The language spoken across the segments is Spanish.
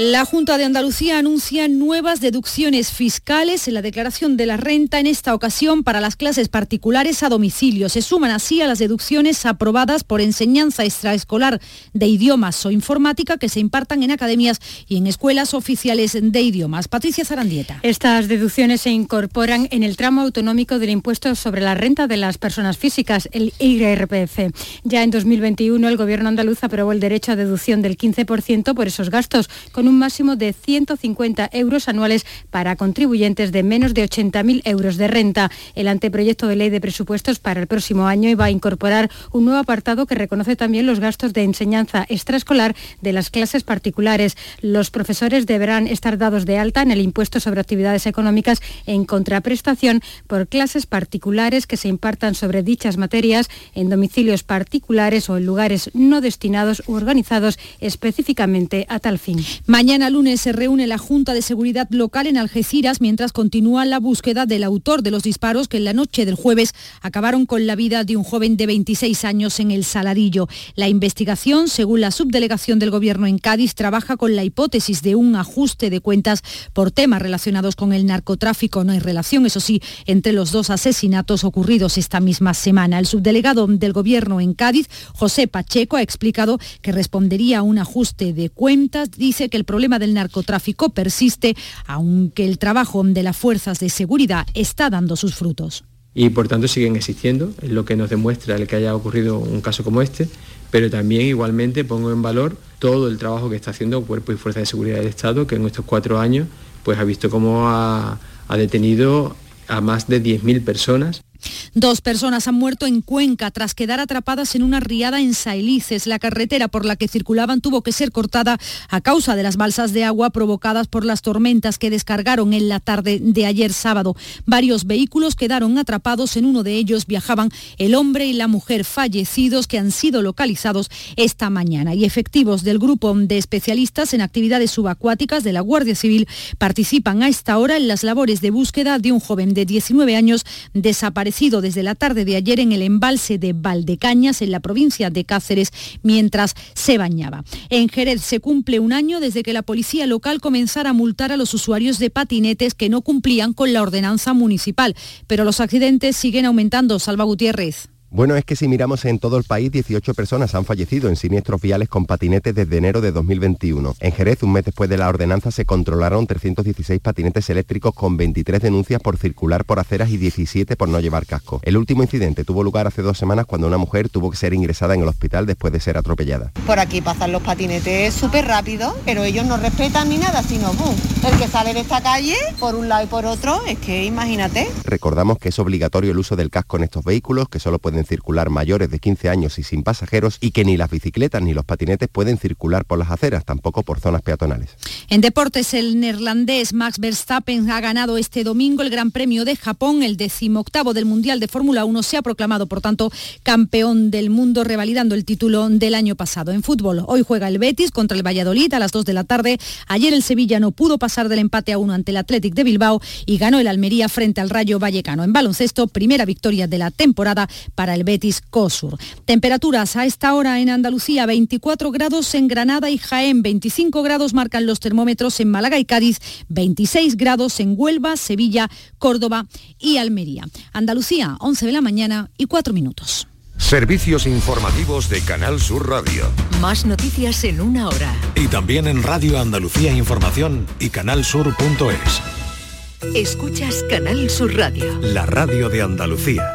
La Junta de Andalucía anuncia nuevas deducciones fiscales en la declaración de la renta, en esta ocasión para las clases particulares a domicilio. Se suman así a las deducciones aprobadas por enseñanza extraescolar de idiomas o informática que se impartan en academias y en escuelas oficiales de idiomas. Patricia Zarandieta. Estas deducciones se incorporan en el tramo autonómico del impuesto sobre la renta de las personas físicas, el IRPF. Ya en 2021 el Gobierno andaluz aprobó el derecho a deducción del 15% por esos gastos, con un máximo de 150 euros anuales para contribuyentes de menos de 80.000 euros de renta. El anteproyecto de ley de presupuestos para el próximo año iba a incorporar un nuevo apartado que reconoce también los gastos de enseñanza extraescolar de las clases particulares. Los profesores deberán estar dados de alta en el impuesto sobre actividades económicas en contraprestación por clases particulares que se impartan sobre dichas materias en domicilios particulares o en lugares no destinados u organizados específicamente a tal fin. Mañana lunes se reúne la Junta de Seguridad Local en Algeciras mientras continúa la búsqueda del autor de los disparos que en la noche del jueves acabaron con la vida de un joven de 26 años en el Saladillo. La investigación, según la subdelegación del Gobierno en Cádiz, trabaja con la hipótesis de un ajuste de cuentas por temas relacionados con el narcotráfico. No hay relación, eso sí, entre los dos asesinatos ocurridos esta misma semana. El subdelegado del Gobierno en Cádiz, José Pacheco, ha explicado que respondería a un ajuste de cuentas. Dice que el problema del narcotráfico persiste, aunque el trabajo de las fuerzas de seguridad está dando sus frutos. Y por tanto siguen existiendo, es lo que nos demuestra el que haya ocurrido un caso como este, pero también igualmente pongo en valor todo el trabajo que está haciendo Cuerpo y Fuerza de Seguridad del Estado, que en estos cuatro años pues ha visto cómo ha, ha detenido a más de 10.000 personas Dos personas han muerto en Cuenca tras quedar atrapadas en una riada en Sailices. La carretera por la que circulaban tuvo que ser cortada a causa de las balsas de agua provocadas por las tormentas que descargaron en la tarde de ayer sábado. Varios vehículos quedaron atrapados. En uno de ellos viajaban el hombre y la mujer fallecidos que han sido localizados esta mañana. Y efectivos del grupo de especialistas en actividades subacuáticas de la Guardia Civil participan a esta hora en las labores de búsqueda de un joven de 19 años desaparecido desde la tarde de ayer en el embalse de Valdecañas, en la provincia de Cáceres, mientras se bañaba. En Jerez se cumple un año desde que la policía local comenzara a multar a los usuarios de patinetes que no cumplían con la ordenanza municipal. Pero los accidentes siguen aumentando. Salva Gutiérrez. Bueno, es que si miramos en todo el país, 18 personas han fallecido en siniestros viales con patinetes desde enero de 2021. En Jerez, un mes después de la ordenanza, se controlaron 316 patinetes eléctricos con 23 denuncias por circular por aceras y 17 por no llevar casco. El último incidente tuvo lugar hace dos semanas cuando una mujer tuvo que ser ingresada en el hospital después de ser atropellada. Por aquí pasan los patinetes súper rápido, pero ellos no respetan ni nada, sino boom. El que sale de esta calle, por un lado y por otro, es que imagínate. Recordamos que es obligatorio el uso del casco en estos vehículos, que solo pueden circular mayores de 15 años y sin pasajeros y que ni las bicicletas ni los patinetes pueden circular por las aceras, tampoco por zonas peatonales. En deportes, el neerlandés Max Verstappen ha ganado este domingo el Gran Premio de Japón, el decimoctavo del Mundial de Fórmula 1. Se ha proclamado, por tanto, campeón del mundo, revalidando el título del año pasado. En fútbol, hoy juega el Betis contra el Valladolid a las 2 de la tarde. Ayer el Sevilla no pudo pasar del empate a uno ante el Athletic de Bilbao y ganó el Almería frente al Rayo Vallecano. En baloncesto, primera victoria de la temporada para el Betis Cosur. Temperaturas a esta hora en Andalucía, 24 grados en Granada y Jaén, 25 grados marcan los termómetros en Málaga y Cádiz, 26 grados en Huelva, Sevilla, Córdoba y Almería. Andalucía, 11 de la mañana y 4 minutos. Servicios informativos de Canal Sur Radio. Más noticias en una hora. Y también en Radio Andalucía Información y canalsur.es. Escuchas Canal Sur Radio. La radio de Andalucía.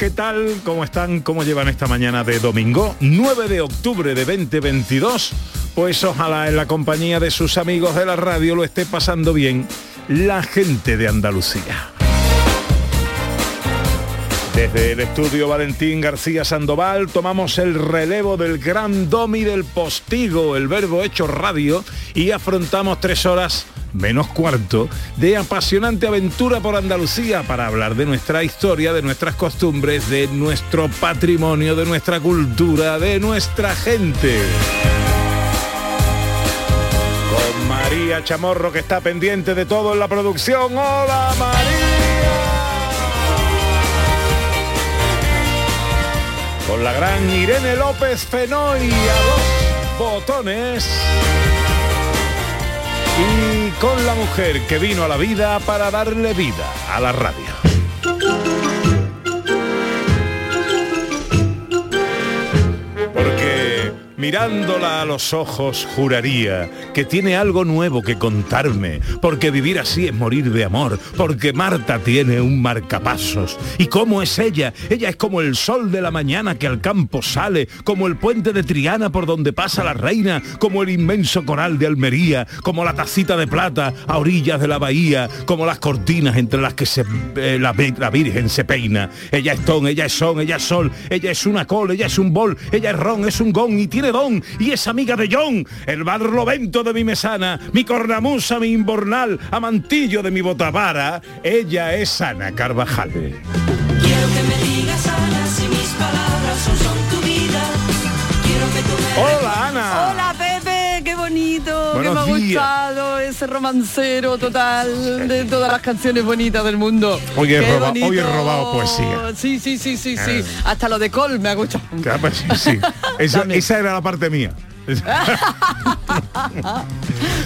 ¿Qué tal? ¿Cómo están? ¿Cómo llevan esta mañana de domingo? 9 de octubre de 2022. Pues ojalá en la compañía de sus amigos de la radio lo esté pasando bien la gente de Andalucía. Desde el estudio Valentín García Sandoval tomamos el relevo del gran domi del postigo, el verbo hecho radio, y afrontamos tres horas menos cuarto de apasionante aventura por Andalucía para hablar de nuestra historia, de nuestras costumbres, de nuestro patrimonio, de nuestra cultura, de nuestra gente. Con María Chamorro que está pendiente de todo en la producción. ¡Hola María! Con la gran Irene López Fenoy a dos botones y con la mujer que vino a la vida para darle vida a la radio. Mirándola a los ojos juraría que tiene algo nuevo que contarme, porque vivir así es morir de amor, porque Marta tiene un marcapasos. ¿Y cómo es ella? Ella es como el sol de la mañana que al campo sale, como el puente de Triana por donde pasa la reina, como el inmenso coral de Almería, como la tacita de plata a orillas de la bahía, como las cortinas entre las que se, eh, la, Virgen se peina. Ella es ton, ella es son, ella es sol, ella es una col, ella es un bol, ella es ron, es un gong y tiene don y es amiga de John, el barlovento de mi mesana, mi cornamusa, mi imbornal, amantillo de mi botavara. Ella es Ana Carvajal. Quiero que me digas Ana si mis palabras son, son tu vida. Quiero que tú me Hola Ana. Hola Buenos que me ha días. gustado ese romancero total de todas las canciones bonitas del mundo. Hoy he roba- hoy he bonito. robado poesía. Sí, sí, sí, sí, sí. Ah. Hasta lo de Col me ha gustado. Pues sí, sí. Esa, También. esa era la parte mía.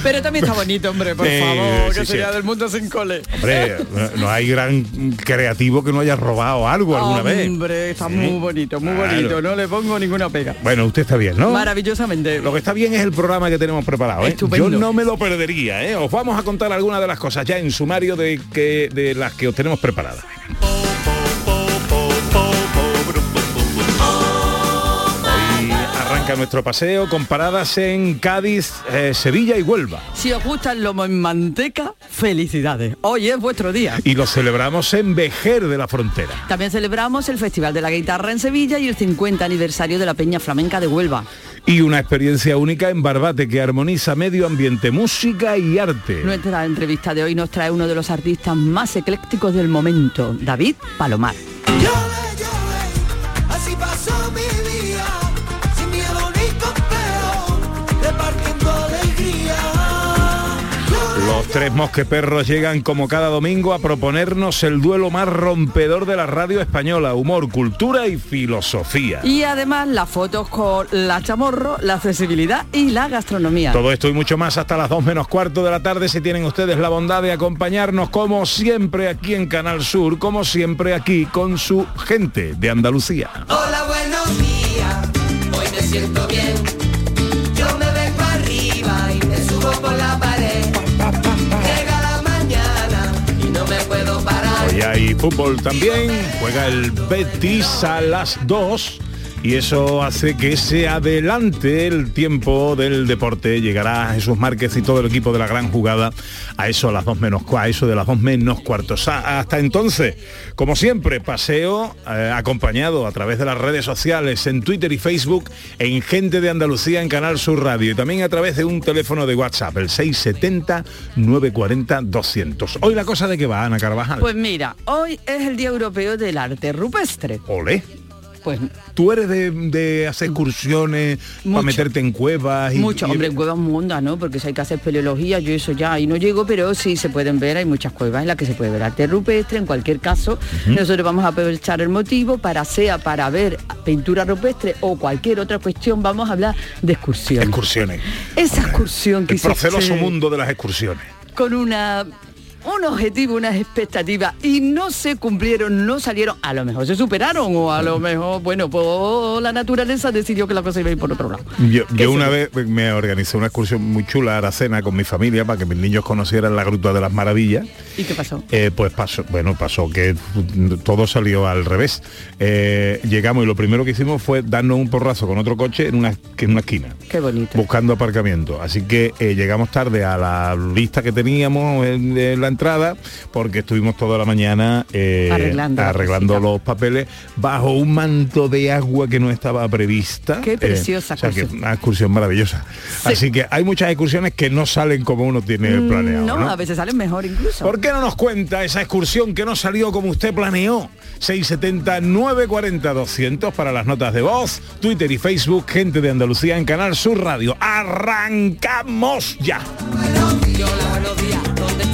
Pero también está bonito, hombre, por Sí, favor, sí, que sí. sería del mundo sin cole. Hombre, no- no hay gran creativo que no haya robado algo alguna vez. Hombre, está muy bonito, muy Claro. bonito, no le pongo ninguna pega. Bueno, usted está bien, ¿no? Maravillosamente. Lo que está bien es el programa que tenemos preparado. ¿eh? Estupendo. Yo no me lo perdería. ¿eh? Os vamos a contar algunas de las cosas ya en sumario de, que, de las que os tenemos preparadas. Arranca nuestro paseo con paradas en Cádiz, eh, Sevilla y Huelva. Si os gusta el lomo en manteca, felicidades. Hoy es vuestro día. Y lo celebramos en Vejer de la Frontera. También celebramos el Festival de la Guitarra en Sevilla y el 50 aniversario de la Peña Flamenca de Huelva. Y una experiencia única en Barbate que armoniza medio ambiente, música y arte. Nuestra entrevista de hoy nos trae uno de los artistas más eclécticos del momento, David Palomar. Así pasó mi tres mosqueperros llegan como cada domingo a proponernos el duelo más rompedor de la radio española, humor, cultura y filosofía. Y además las fotos con la chamorro, la accesibilidad y la gastronomía. Todo esto y mucho más hasta las 2 menos cuarto de la tarde si tienen ustedes la bondad de acompañarnos como siempre aquí en Canal Sur, como siempre aquí con su gente de Andalucía. Hola, buenos días, hoy me siento bien. Hoy hay fútbol también, juega el Betis a las 2 y eso hace que se adelante el tiempo del deporte. Llegará Jesús Márquez y todo el equipo de la gran jugada a eso a las 2 menos a eso de las 2 menos cuartos. A- Hasta entonces, como siempre, paseo eh, acompañado a través de las redes sociales en Twitter y Facebook en Gente de Andalucía en Canal Sur Radio y también a través de un teléfono de WhatsApp, el 670 940 200. Hoy la cosa de que va Ana Carvajal. Pues mira, hoy es el Día Europeo del Arte Rupestre. Ole. Pues Tú eres de, de hacer excursiones, para meterte en cuevas y. mucho, y- hombre, en cuevas mundas, ¿no? Porque si hay que hacer espeleología, yo eso ya ahí no llego, pero sí se pueden ver, hay muchas cuevas en las que se puede ver arte rupestre, en cualquier caso, nosotros vamos a aprovechar el motivo para sea para ver pintura rupestre o cualquier otra cuestión, vamos a hablar de excursiones. Excursiones. Esa excursión que El proceloso mundo de las excursiones. con una un objetivo, unas expectativas y no se cumplieron, no salieron, a lo mejor se superaron o a lo mejor, bueno, pues la naturaleza decidió que la cosa iba a ir por otro lado. Yo, ¿Qué yo una vez me organicé una excursión muy chula a Aracena con mi familia para que mis niños conocieran la Gruta de las Maravillas ¿Y qué pasó? Eh, pues pasó, bueno, pasó que todo salió al revés. Eh, llegamos y lo primero que hicimos fue darnos un porrazo con otro coche en una, en una esquina. Qué bonito. Buscando aparcamiento. Así que eh, llegamos tarde a la lista que teníamos en, en la entrada porque estuvimos toda la mañana eh, Arreglando la arreglando los papeles bajo un manto de agua que no estaba prevista. Qué Eh, preciosa o sea, que excursión. una excursión maravillosa. Así que hay muchas excursiones que no salen como uno tiene planeado. Mm, no, ¿no? a veces salen mejor incluso. ¿Por qué no nos cuenta esa excursión que no salió como usted planeó? 670 940 200 para las notas de voz, Twitter y Facebook, gente de Andalucía en Canal Sur Radio. Arrancamos ya. buenos días, ¿dónde está la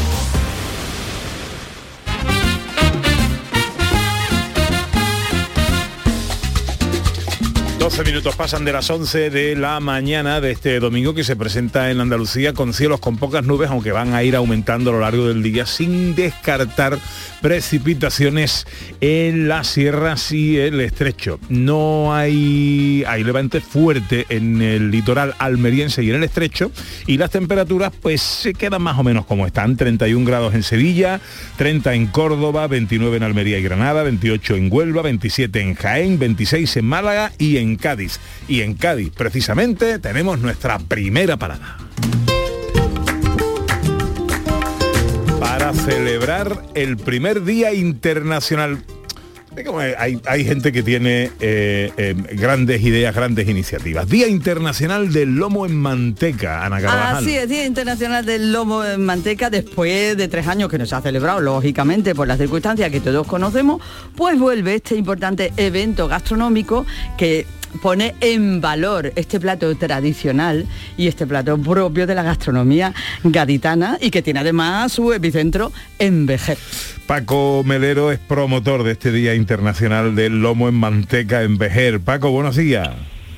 12 minutos pasan de las 11 de la mañana de este domingo que se presenta en Andalucía con cielos con pocas nubes, aunque van a ir aumentando a lo largo del día sin descartar precipitaciones en las sierras y el estrecho. No hay, hay levante fuerte en el litoral almeriense y en el estrecho y las temperaturas pues se quedan más o menos como están. 31 grados en Sevilla, 30 en Córdoba, 29 en Almería y Granada, 28 en Huelva, 27 en Jaén, 26 en Málaga y en Cádiz. Y en Cádiz, precisamente, tenemos nuestra primera parada. Para celebrar el primer Día Internacional Hay, hay gente que tiene eh, eh, grandes ideas, grandes iniciativas. Día Internacional del Lomo en Manteca, Ana Carvajal. Así es, Día Internacional del Lomo en Manteca, después de tres años que no se ha celebrado, lógicamente, por las circunstancias que todos conocemos, pues vuelve este importante evento gastronómico que pone en valor este plato tradicional y este plato propio de la gastronomía gaditana y que tiene además su epicentro en Vejer. Paco Melero es promotor de este Día Internacional del Lomo en Manteca en Vejer. Paco, buenos días.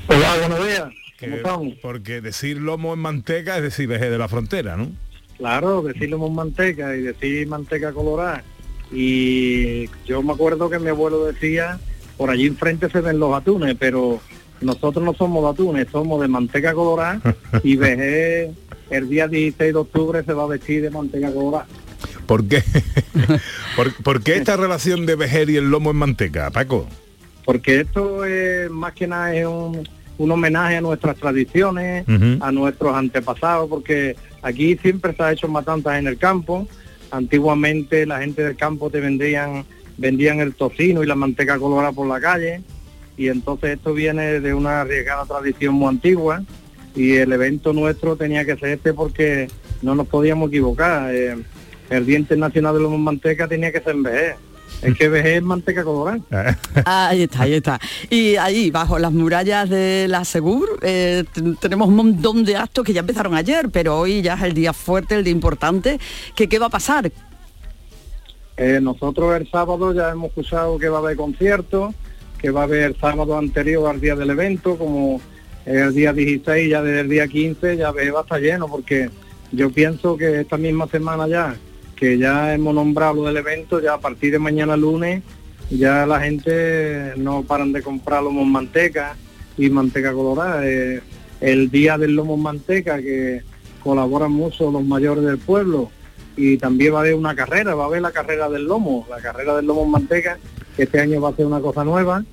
Hola, buenos días. Que- ¿Cómo estamos? porque decir lomo en manteca es decir Vejer de la frontera, ¿no? Claro, decirle con manteca y decir manteca colorada. Y yo me acuerdo que mi abuelo decía, por allí enfrente se ven los atunes, pero nosotros no somos de atunes, somos de manteca colorada y Vejer el día 16 de octubre se va a vestir de manteca colorada. ¿Por qué? ¿Por, por qué esta relación de Vejer y el lomo en manteca, Paco? porque esto es más que nada es un, un homenaje a nuestras tradiciones, a nuestros antepasados, porque aquí siempre se ha hecho matanzas en el campo. Antiguamente la gente del campo te vendían, vendían el tocino y la manteca colorada por la calle, y entonces esto viene de una arriesgada tradición muy antigua, y el evento nuestro tenía que ser este porque no nos podíamos equivocar. eh, el Día Internacional de los Manteca tenía que ser en Vejer. Es que Vejer es manteca colorada. Ahí está, ahí está. Y ahí, bajo las murallas de la Segur, eh, tenemos un montón de actos que ya empezaron ayer, pero hoy ya es el día fuerte, el día importante. que ¿Qué va a pasar? Eh, nosotros el sábado ya hemos escuchado que va a haber conciertos, que va a haber sábado anterior al día del evento, como el día 16, ya desde el día 15, ya va a estar lleno, porque yo pienso que esta misma semana ya, que ya hemos nombrado lo del evento, ya a partir de mañana lunes, ya la gente no paran de comprar lomo en manteca y manteca colorada. Eh, el día del lomo manteca, que colaboran mucho los mayores del pueblo, y también va a haber una carrera, va a haber la carrera del lomo, la carrera del lomo en manteca, que este año va a ser una cosa nueva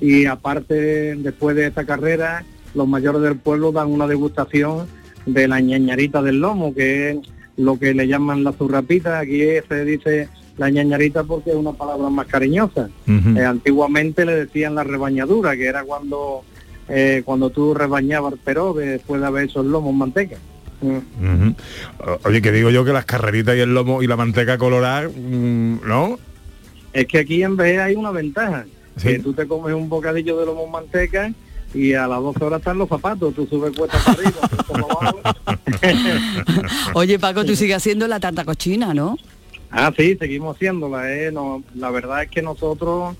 y aparte después de esta carrera los mayores del pueblo dan una degustación de la ñañarita del lomo, que es lo que le llaman la zurrapita, aquí se dice la ñañarita porque es una palabra más cariñosa. Eh, antiguamente le decían la rebañadura, que era cuando eh, cuando tú rebañabas el pero después de haber hecho el lomo en manteca. Mm. Oye, que digo yo que las carreritas y el lomo y la manteca colorada, mm, ¿no? Es que aquí en vez hay una ventaja, Sí. que tú te comes un bocadillo de lomo en manteca y a las 12 horas están los zapatos, tú subes cuesta para arriba. Oye, Paco, tú sigues haciendo la tarta cochina, ¿no? Ah, sí, seguimos haciéndola. Eh. No, la verdad es que nosotros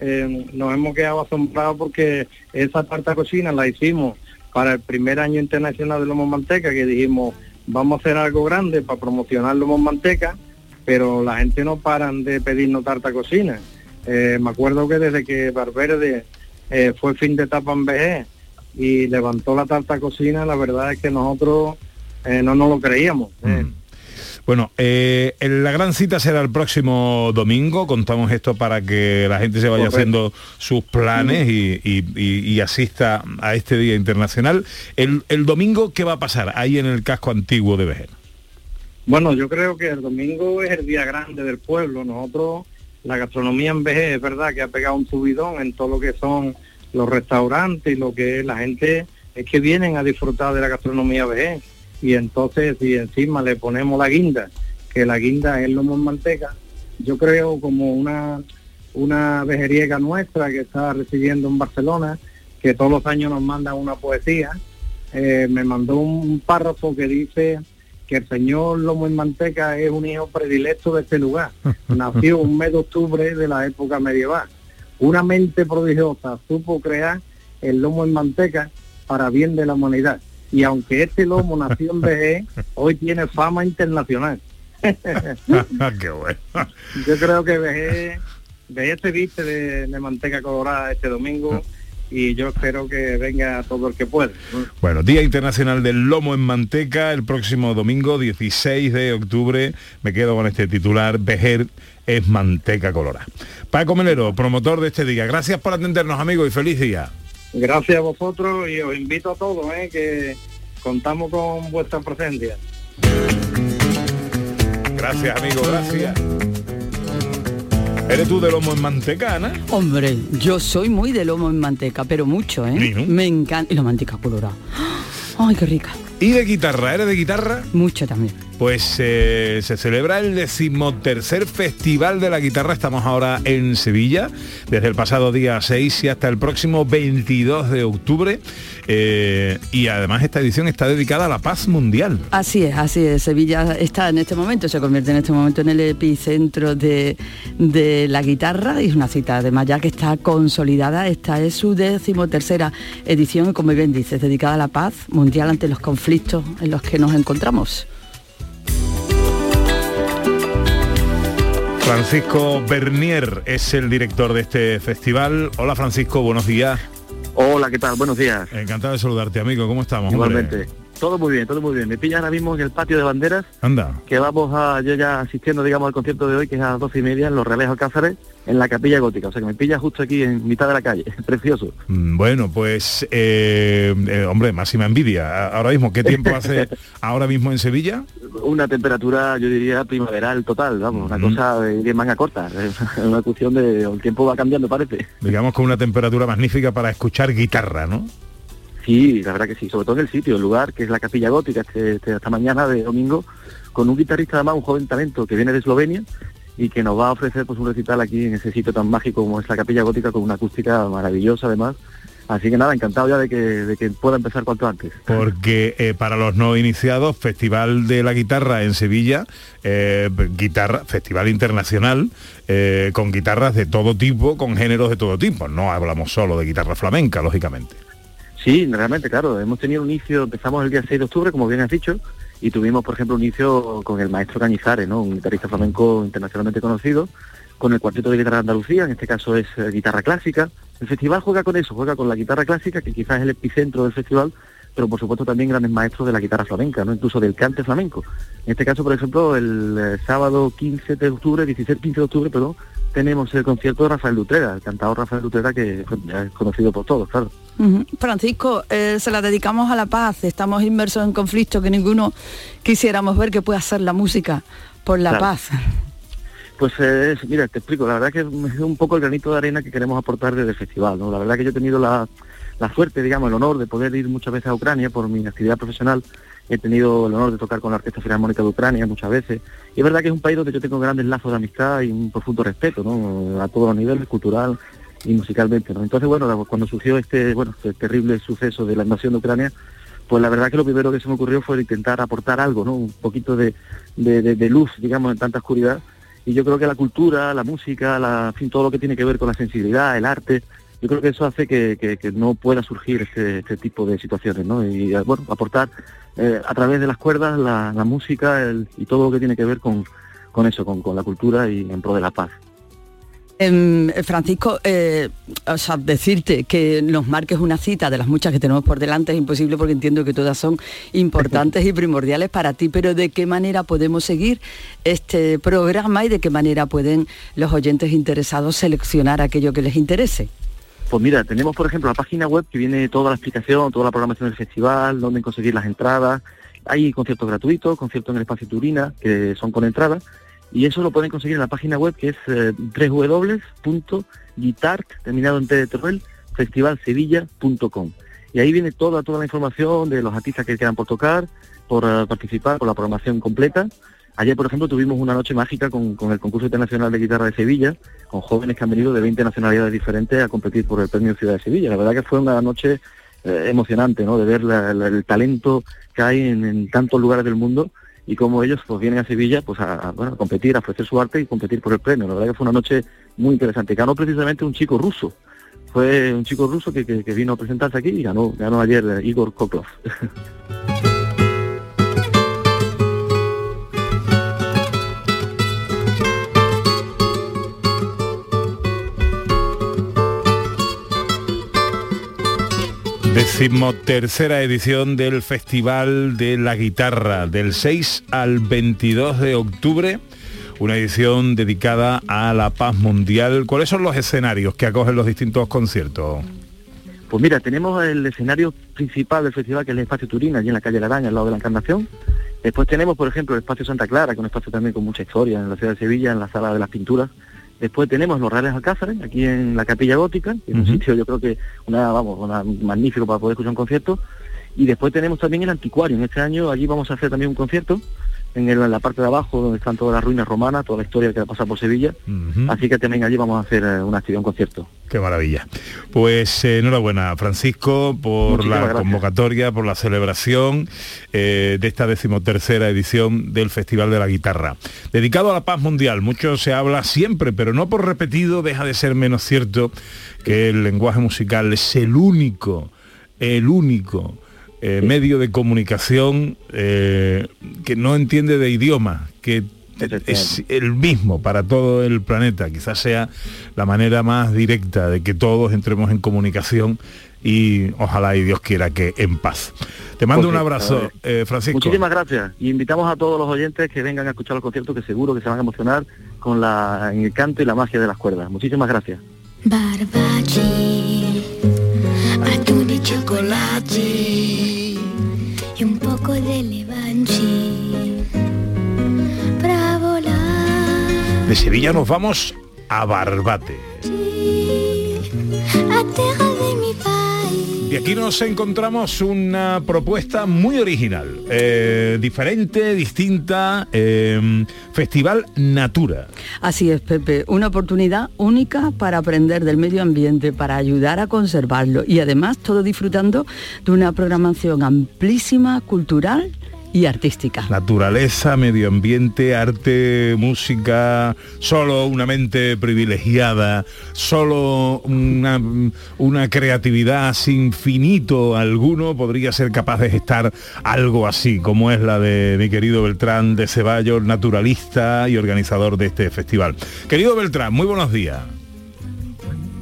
eh, nos hemos quedado asombrados porque esa tarta cocina la hicimos para el primer año internacional de Lomo Manteca, que dijimos, vamos a hacer algo grande para promocionar Lomo Manteca, pero la gente no paran de pedirnos tarta cocina. Eh, me acuerdo que desde que Barberde eh, fue fin de etapa en BG y levantó la tarta cocina, la verdad es que nosotros eh, no nos lo creíamos. eh. Bueno, eh, la gran cita será el próximo domingo. Contamos esto para que la gente se vaya Correcto. haciendo sus planes y, y- y- y asista a este Día Internacional. El, el domingo, ¿qué va a pasar ahí en el casco antiguo de Vejer? Bueno, yo creo que el domingo es el día grande del pueblo. Nosotros, la gastronomía en Veje es verdad que ha pegado un subidón en todo lo que son los restaurantes y lo que la gente es que vienen a disfrutar de la gastronomía Veje. Y entonces, si encima le ponemos la guinda, que la guinda es lomo en manteca, yo creo como una, una vejeriega nuestra que está recibiendo en Barcelona, que todos los años nos manda una poesía, eh, me mandó un párrafo que dice que el señor Lomo en Manteca es un hijo predilecto de este lugar. Nació un mes de octubre de la época medieval. Una mente prodigiosa supo crear el lomo en manteca para bien de la humanidad. Y aunque este lomo nació en BG, hoy tiene fama internacional. Qué bueno. Yo creo que BG, BG se viste de, de manteca colorada este domingo y yo espero que venga todo el que pueda. Bueno, Día Internacional del Lomo en Manteca, el próximo domingo 16 de octubre. Me quedo con este titular, Vejer es manteca colorada. Paco Melero, promotor de este día. Gracias por atendernos, amigos, y feliz día. Gracias a vosotros y os invito a todos, ¿eh? que contamos con vuestra presencia. Gracias, amigo, gracias. ¿Eres tú de lomo en manteca, Ana? Hombre, yo soy muy de lomo en manteca, pero mucho, ¿eh? Me encanta. Y la manteca colorada. Ay, qué rica. ¿Y de guitarra? ¿Eres de guitarra? Mucho también. Pues eh, se celebra el decimotercer Festival de la Guitarra. Estamos ahora en Sevilla, desde el pasado día 6 y hasta el próximo 22 de octubre. Eh, y además esta edición está dedicada a la paz mundial. Así es, así es. Sevilla está en este momento, se convierte en este momento en el epicentro de, de la guitarra y es una cita además ya que está consolidada. Esta es su decimotercera edición y como bien dices, dedicada a la paz mundial ante los conflictos en los que nos encontramos. Francisco Bernier es el director de este festival. Hola Francisco, buenos días. Hola, ¿qué tal? Buenos días. Encantado de saludarte, amigo. ¿Cómo estamos? hombre? Todo muy bien, todo muy bien. Me pilla ahora mismo en el patio de banderas, Anda. que vamos a, yo ya asistiendo, digamos, al concierto de hoy, que es a las doce y media en los Reales Alcázares, en la capilla gótica. O sea que me pilla justo aquí en mitad de la calle. Precioso. Mm, Bueno, pues, eh, eh, hombre, máxima envidia. Ahora mismo, ¿qué tiempo hace ahora mismo en Sevilla? Una temperatura, yo diría, primaveral total, vamos, una Ujú. cosa de, de manga corta. Es una cuestión de, el tiempo va cambiando, parece. Digamos con una temperatura magnífica para escuchar guitarra, ¿no? Sí, la verdad que sí, sobre todo en el sitio, el lugar, que es la capilla gótica, esta mañana de domingo, con un guitarrista además, un joven talento que viene de Eslovenia y que nos va a ofrecer pues un recital aquí en ese sitio tan mágico como es la capilla gótica, con una acústica maravillosa además. Así que nada, encantado ya de que, pueda empezar cuanto antes. Porque eh, para los no iniciados, Festival de la Guitarra en Sevilla, eh, guitarra, Festival Internacional, eh, con guitarras de todo tipo, con géneros de todo tipo. No hablamos solo de guitarra flamenca, lógicamente. Sí, realmente, claro. Hemos tenido un inicio, empezamos el día 6 de octubre, como bien has dicho, y tuvimos, por ejemplo, un inicio con el maestro Cañizares, ¿no? un guitarrista flamenco internacionalmente conocido, con el cuarteto de guitarra de Andalucía, en este caso es eh, guitarra clásica. El festival juega con eso, juega con la guitarra clásica, que quizás es el epicentro del festival, pero por supuesto también grandes maestros de la guitarra flamenca, ¿no? incluso del cante flamenco. En este caso, por ejemplo, el eh, sábado 15 de octubre, 16-15 de octubre, perdón, tenemos el concierto de Rafael Lutrera, el cantador Rafael Lutrera que es conocido por todos, claro. Francisco, eh, se la dedicamos a la paz, estamos inmersos en conflictos que ninguno quisiéramos ver que pueda hacer la música por la Claro. paz. Pues eh, es- mira, te explico, la verdad que es un poco el granito de arena que queremos aportar desde el festival, ¿no? La verdad que yo he tenido la, la suerte, digamos, el honor de poder ir muchas veces a Ucrania por mi actividad profesional. He tenido el honor de tocar con la Orquesta Filarmónica de Ucrania muchas veces. Y es verdad que es un país donde yo tengo grandes lazos de amistad y un profundo respeto, ¿no? A todos los niveles, cultural y musicalmente. Entonces, bueno, cuando surgió este, bueno, este terrible suceso de la invasión de Ucrania, pues la verdad que lo primero que se me ocurrió fue intentar aportar algo, ¿no? Un poquito de, de- luz, digamos, en tanta oscuridad. Y yo creo que la cultura, la música, la, fin, todo lo que tiene que ver con la sensibilidad, el arte, yo creo que eso hace que, que- no pueda surgir este, este tipo de situaciones, ¿no? Y eh, bueno, aportar eh, a través de las cuerdas la, música y todo lo que tiene que ver con, con eso, con, con la cultura y en pro de la paz. Em, eh, Francisco, o sea, decirte que nos marques una cita de las muchas que tenemos por delante es imposible porque entiendo que todas son importantes y primordiales para ti, pero ¿de qué manera podemos seguir este programa y de qué manera pueden los oyentes interesados seleccionar aquello que les interese? Pues mira, tenemos por ejemplo la página web que viene toda la explicación, toda la programación del festival, dónde conseguir las entradas. Hay conciertos gratuitos, conciertos en el espacio Turina, que son con entrada, y eso lo pueden conseguir en la página web que es eh, terminado en T de Teruel, festivalsevilla.com. Y ahí viene toda, toda la información de los artistas que quedan por tocar, por eh, participar, por la programación completa. Ayer, por ejemplo, tuvimos una noche mágica con, con el concurso internacional de guitarra de Sevilla, con jóvenes que han venido de 20 nacionalidades diferentes a competir por el premio Ciudad de Sevilla. La verdad que fue una noche eh, emocionante, ¿no? De ver el talento que hay en, tantos lugares del mundo y cómo ellos pues vienen a Sevilla pues a, bueno, competir, a ofrecer su arte y competir por el premio. La verdad que fue una noche muy interesante. Ganó precisamente un chico ruso. Fue un chico ruso que, que- que vino a presentarse aquí y ganó, ganó ayer eh, Igor Koklov. Decimotercera edición del Festival de la Guitarra, del 6 al 22 de octubre, una edición dedicada a la paz mundial. ¿Cuáles son los escenarios que acogen los distintos conciertos? Pues mira, tenemos el escenario principal del festival, que es el Espacio Turina, allí en la calle La Araña, al lado de la Encarnación. Después tenemos, por ejemplo, el Espacio Santa Clara, que es un espacio también con mucha historia en la ciudad de Sevilla, en la sala de las pinturas. Después tenemos los Reales Alcázares, aquí en la Capilla Gótica, que es un sitio yo creo que una, vamos, una, magnífico para poder escuchar un concierto. Y después tenemos también el Anticuario. En este año allí vamos a hacer también un concierto en, el- en la parte de abajo donde están todas las ruinas romanas, toda la historia que ha pasado por Sevilla. Así que también allí vamos a hacer eh, una actividad, un concierto. Qué maravilla. Pues eh, enhorabuena, Francisco, por Muchísimas la gracias. convocatoria, por la celebración eh, de esta decimotercera edición del Festival de la Guitarra. Dedicado a la paz mundial, mucho se habla siempre, pero no por repetido deja de ser menos cierto que el lenguaje musical es el único, el único eh, medio de comunicación eh, que no entiende de idioma, que es el mismo para todo el planeta. Quizás sea la manera más directa de que todos entremos en comunicación y ojalá y Dios quiera que en paz. Te mando Pues un abrazo, eh, Francisco. Muchísimas gracias. Y invitamos a todos los oyentes que vengan a escuchar los conciertos, que seguro que se van a emocionar con la, en el canto y la magia de las cuerdas. Muchísimas gracias. Chocolate y un poco de levanchi para volar De Sevilla nos vamos a Barbate. a tierra de mi país. Y aquí nos encontramos una propuesta muy original, eh, diferente, distinta, eh, Festival Natura. Así es, Pepe, una oportunidad única para aprender del medio ambiente, para ayudar a conservarlo y además todo disfrutando de una programación amplísima, cultural y artística. Naturaleza, medio ambiente, arte, música, solo una mente privilegiada, solo una, una creatividad sin finito alguno podría ser capaz de gestar algo así, como es la de mi querido Beltrán de Ceballos, naturalista y organizador de este festival. Querido Beltrán, muy buenos días.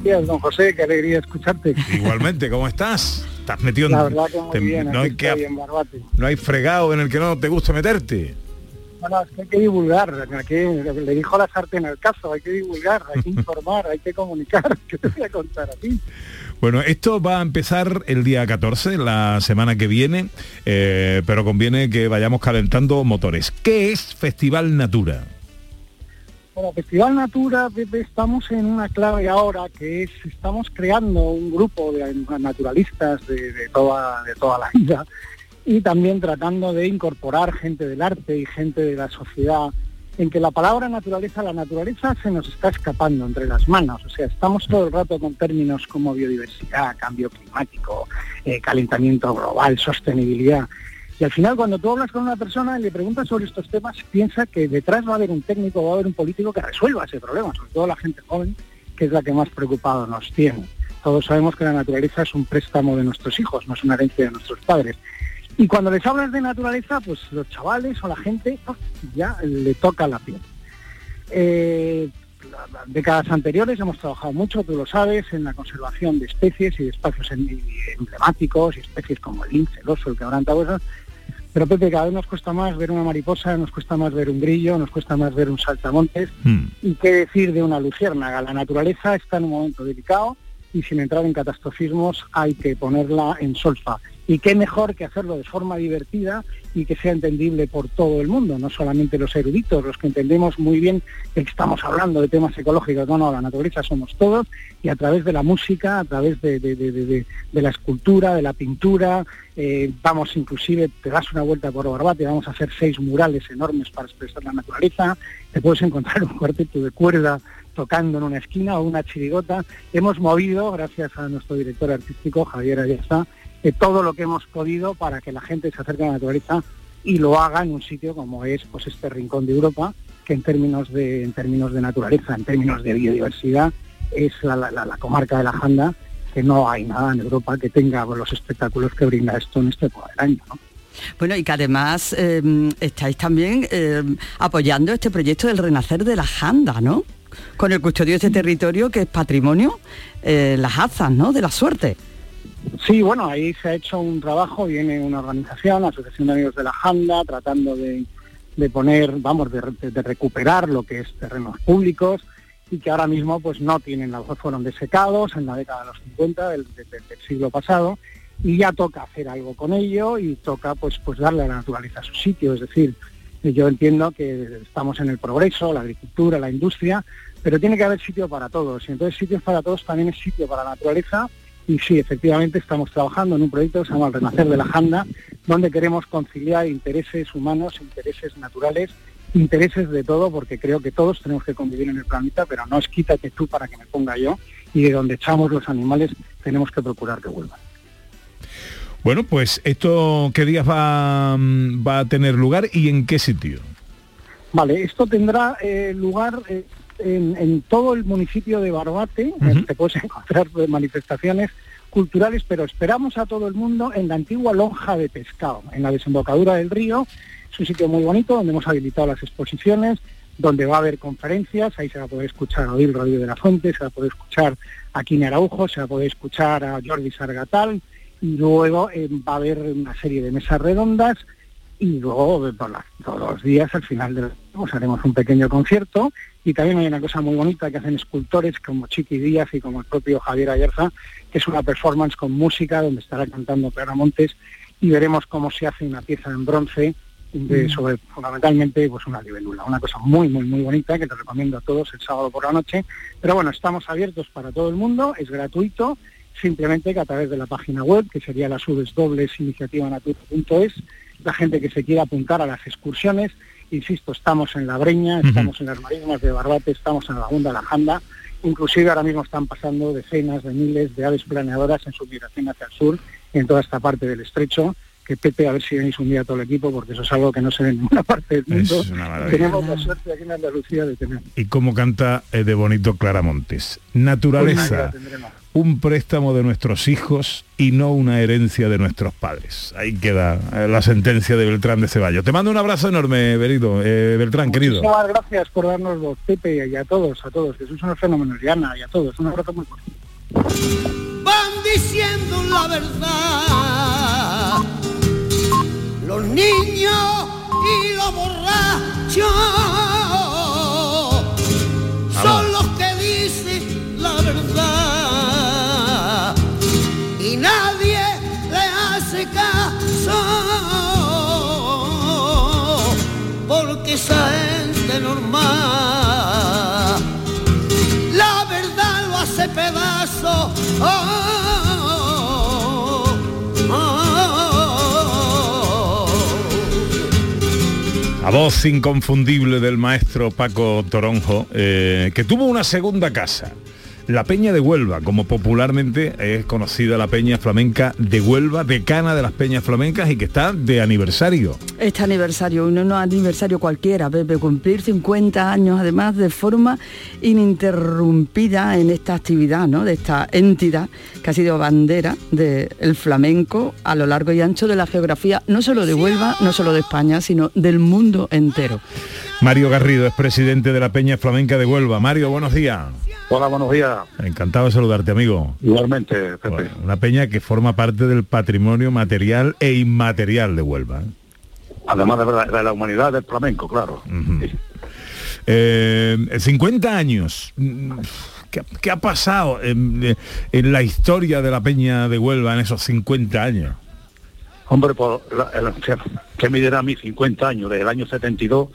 Días, don José, qué alegría escucharte. Igualmente, ¿cómo estás? Estás metido en- La verdad que muy te- bien, no, hay que, estoy en Barbate. no hay fregado en el que no te guste meterte. Bueno, es que hay que divulgar, aquí le dijo la sartén al caso, hay que divulgar, hay que informar, hay que comunicar, ¿qué te voy a contar a ti? Bueno, esto va a empezar el día 14, la semana que viene, eh, pero conviene que vayamos calentando motores. ¿Qué es Festival Natura? Bueno, Festival Natura, estamos en una clave ahora que es, estamos creando un grupo de naturalistas de, de toda, de toda la vida y también tratando de incorporar gente del arte y gente de la sociedad en que la palabra naturaleza, la naturaleza se nos está escapando entre las manos. O sea, estamos todo el rato con términos como biodiversidad, cambio climático, eh, calentamiento global, sostenibilidad. Y al final, cuando tú hablas con una persona y le preguntas sobre estos temas, piensa que detrás va a haber un técnico, va a haber un político que resuelva ese problema, sobre todo la gente joven, que es la que más preocupado nos tiene. Todos sabemos que la naturaleza es un préstamo de nuestros hijos, no es una herencia de nuestros padres. Y cuando les hablas de naturaleza, pues los chavales o la gente ¡puf! ya le toca la piel. Eh, décadas anteriores hemos trabajado mucho, tú lo sabes, en la conservación de especies y de espacios em- emblemáticos y especies como el lince, el oso, el quebrantahuesos. Pero Pepe, cada vez nos cuesta más ver una mariposa, nos cuesta más ver un grillo, nos cuesta más ver un saltamontes. ¿Y qué decir de una luciérnaga? La naturaleza está en un momento delicado y sin entrar en catastrofismos hay que ponerla en solfa. Y qué mejor que hacerlo de forma divertida y que sea entendible por todo el mundo, no solamente los eruditos, los que entendemos muy bien que estamos hablando de temas ecológicos, no, no, la naturaleza somos todos y a través de la música, a través de, de- de- de- la escultura, de la pintura, eh, vamos inclusive, te das una vuelta por Barbate, vamos a hacer seis murales enormes para expresar la naturaleza, te puedes encontrar un cuarteto de cuerda tocando en una esquina o una chirigota. Hemos movido, gracias a nuestro director artístico, Javier Ayesa, eh, todo lo que hemos podido para que la gente se acerque a la naturaleza y lo haga en un sitio como es pues este rincón de Europa, que en términos de, en términos de naturaleza, en términos de biodiversidad, es la, la- comarca de la Janda, que no hay nada en Europa que tenga los espectáculos que brinda esto en este del año. ¿no? Bueno, y que además eh, estáis también eh, apoyando este proyecto del renacer de la Janda, ¿no? Con el custodio de este territorio que es patrimonio, eh, las azas, ¿no? De la suerte. Sí, bueno, ahí se ha hecho un trabajo, viene una organización, la Asociación de Amigos de la Janda, tratando de, de poner, vamos, de, re- de recuperar lo que es terrenos públicos y que ahora mismo pues no tienen, fueron desecados en la década de los 50 del, siglo pasado y ya toca hacer algo con ello y toca pues pues darle a la naturaleza su sitio, es decir, yo entiendo que estamos en el progreso, la agricultura, la industria, pero tiene que haber sitio para todos y entonces sitios para todos también es sitio para la naturaleza y sí, efectivamente estamos trabajando en un proyecto que se llama El Renacer de la Janda, donde queremos conciliar intereses humanos, intereses naturales, intereses de todo, porque creo que todos tenemos que convivir en el planeta, pero no es quítate tú para que me ponga yo, y de donde echamos los animales tenemos que procurar que vuelvan. Bueno, pues esto, ¿qué días va, va a tener lugar y en qué sitio? Vale, esto tendrá eh, lugar eh, en, en todo el municipio de Barbate, eh, te puedes encontrar pues, manifestaciones culturales, pero esperamos a todo el mundo en la antigua lonja de pescado, en la desembocadura del río. Es un sitio muy bonito donde hemos habilitado las exposiciones, donde va a haber conferencias, ahí se va a poder escuchar a Odil Radio de la Fuente, se va a poder escuchar a Kine Araujo, se va a poder escuchar a Jordi Sargatal, y luego eh, va a haber una serie de mesas redondas y luego por la- todos los días al final de pues, haremos un pequeño concierto y también hay una cosa muy bonita que hacen escultores como Chiqui Díaz y como el propio Javier Ayerza, que es una performance con música donde estará cantando Pedro Montes y veremos cómo se hace una pieza en bronce de, Mm. sobre fundamentalmente pues una libélula, una cosa muy muy muy bonita que te recomiendo a todos el sábado por la noche. Pero bueno, estamos abiertos para todo el mundo, es gratuito, simplemente que a través de la página web, que sería las dobles iniciativanatura.es, la gente que se quiera apuntar a las excursiones, insisto, estamos en La Breña, estamos en las marismas de Barbate, estamos en la Laguna de la Janda, inclusive ahora mismo están pasando decenas de miles de aves planeadoras en su migración hacia el sur, en toda esta parte del estrecho, que Pepe, a ver si venís un día todo el equipo, porque eso es algo que no se ve en ninguna parte del mundo. Tenemos la suerte aquí en Andalucía de tener. Y cómo canta eh, de bonito Clara Montes. Pues Naturaleza. Un préstamo de nuestros hijos y no una herencia de nuestros padres. Ahí queda eh, la sentencia de Beltrán de Ceballos. Te mando un abrazo enorme, Berido, eh, Beltrán, querido. Muchísimas gracias por darnos voz, Pepe, y a todos, a todos, que sois unos fenómenos, y Ana, y a todos. Un abrazo muy fuerte. diciendo la verdad. Los niños y los borrachos voz inconfundible del maestro Paco Toronjo, eh, que tuvo una segunda casa. La Peña de Huelva, como popularmente es conocida la Peña Flamenca de Huelva, decana de las Peñas Flamencas y que está de aniversario. Este aniversario, no, no aniversario cualquiera, Pepe, cumplir 50 años además de forma ininterrumpida en esta actividad, ¿no? De esta entidad que ha sido bandera del flamenco a lo largo y ancho de la geografía, no solo de Huelva, no solo de España, sino del mundo entero. Mario Garrido es presidente de la Peña Flamenca de Huelva. Mario, buenos días. Hola, buenos días. Encantado de saludarte, amigo. Igualmente, Pepe. Bueno, una peña que forma parte del patrimonio material e inmaterial de Huelva. ¿eh? Además de la, de la humanidad del flamenco, claro. Eh, 50 años. Mm, ¿Qué, qué ha pasado en, en la historia de la Peña de Huelva en esos 50 años? Hombre, por la- el- que- que me dirá a mí 50 años, desde el año 72,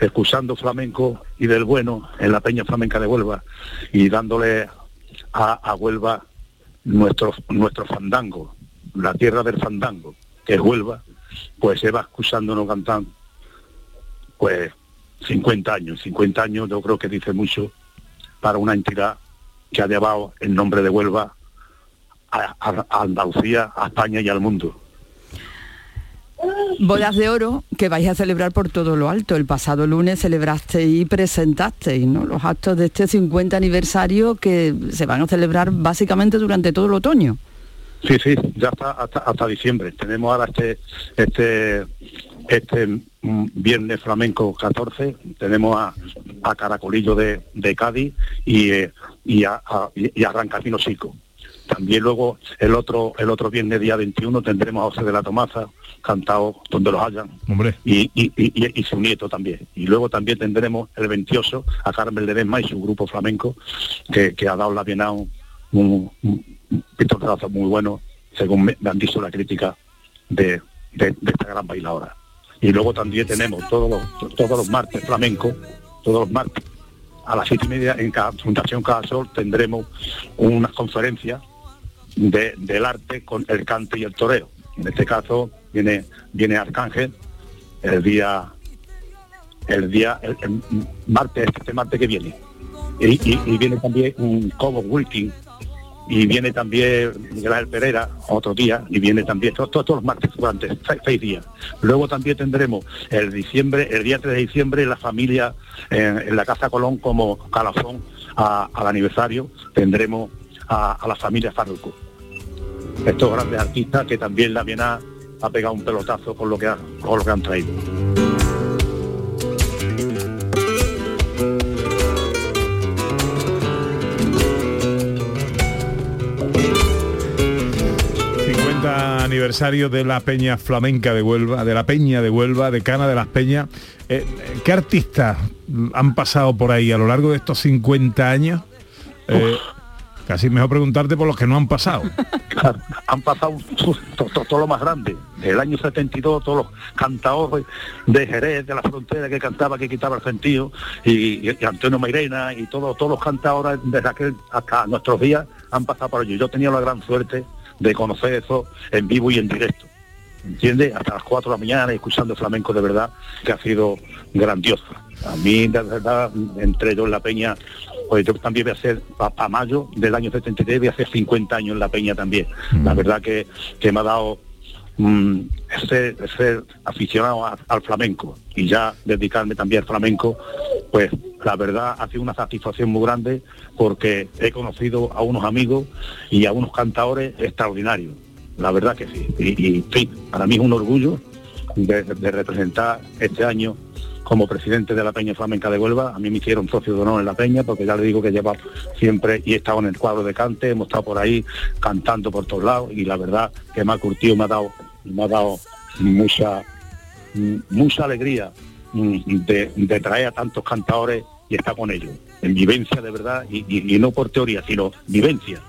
escuchando flamenco y del bueno en la Peña Flamenca de Huelva y dándole a, Huelva nuestro, nuestro fandango, la tierra del fandango, que es Huelva, pues se va escuchándonos cantando, pues 50 años, 50 años yo creo que dice mucho para una entidad que ha llevado el nombre de Huelva a Andalucía, a España y al mundo. Bodas de oro que vais a celebrar por todo lo alto. El pasado lunes celebraste y presentasteis ¿no? los actos de este 50 aniversario que se van a celebrar básicamente durante todo el otoño. Sí, sí, ya hasta, hasta diciembre. Tenemos ahora este este este viernes flamenco 14, tenemos a, a Caracolillo de, de Cádiz y, eh, y a, a- y a Chico. También luego el otro el otro viernes día 21 tendremos a José de la Tomaza, cantado donde los hayan, Hombre. y, y, y- y- su nieto también. Y luego también tendremos el 28 a Carmen Ledesma y su grupo flamenco, que, que ha dado la Bienal un, un, un muy bueno, según me, han dicho la crítica de, de- de esta gran bailadora. Y luego también tenemos todos los, todos los martes flamenco, todos los martes, a las siete y media en cada Fundación Cajasol tendremos unas conferencias de- del arte con el cante y el toreo. En este caso viene viene Arcángel el día el día el, martes este martes que viene. Y, viene también un Cobo Wilking y viene también Miguel Ángel Pereira otro día y viene también todos, todos los martes durante seis, días. Luego también tendremos el diciembre el día 3 de diciembre la familia en, en la casa Colón como calafón a- al aniversario. Tendremos a, a la familia Farruco estos grandes artistas que también la Bienal ha pegado un pelotazo con lo que, ha- con lo que han traído. aniversario de la Peña Flamenca de Huelva, de la Peña de Huelva, de Cana de las Peñas. Eh, ¿Qué artistas han pasado por ahí a lo largo de estos 50 años? Eh, casi mejor preguntarte por los que no han pasado. han pasado todo, lo más grande. El año 72, todos los cantadores de Jerez, de la frontera, que cantaba, que quitaba el sentido, y, Antonio Mairena, y todos todos los cantadores desde aquel hasta nuestros días han pasado por allí. Yo tenido la gran suerte de conocer eso en vivo y en directo. ¿Entiendes? Hasta las 4 de la mañana escuchando flamenco de verdad, que ha sido grandioso. A mí, de verdad, entré yo la peña, pues yo también voy a hacer, para mayo del año 73, voy a hacer 50 años en la peña también. La verdad que, que me ha dado mm, ser, ser aficionado a- al flamenco y ya dedicarme también al flamenco, pues la verdad ha sido una satisfacción muy grande porque he conocido a unos amigos y a unos cantadores extraordinarios. La verdad que sí. Y, y, fin, para mí es un orgullo de, de representar este año como presidente de la Peña Flamenca de Huelva. A mí me hicieron socio de honor en la Peña, porque ya le digo que lleva siempre y he estado en el cuadro de cante, hemos estado por ahí cantando por todos lados y la verdad que me ha curtido, me ha dado, me ha dado mucha, mucha alegría mm, de, traer a tantos cantadores y estar con ellos, en vivencia de verdad y, no por teoría, sino vivencia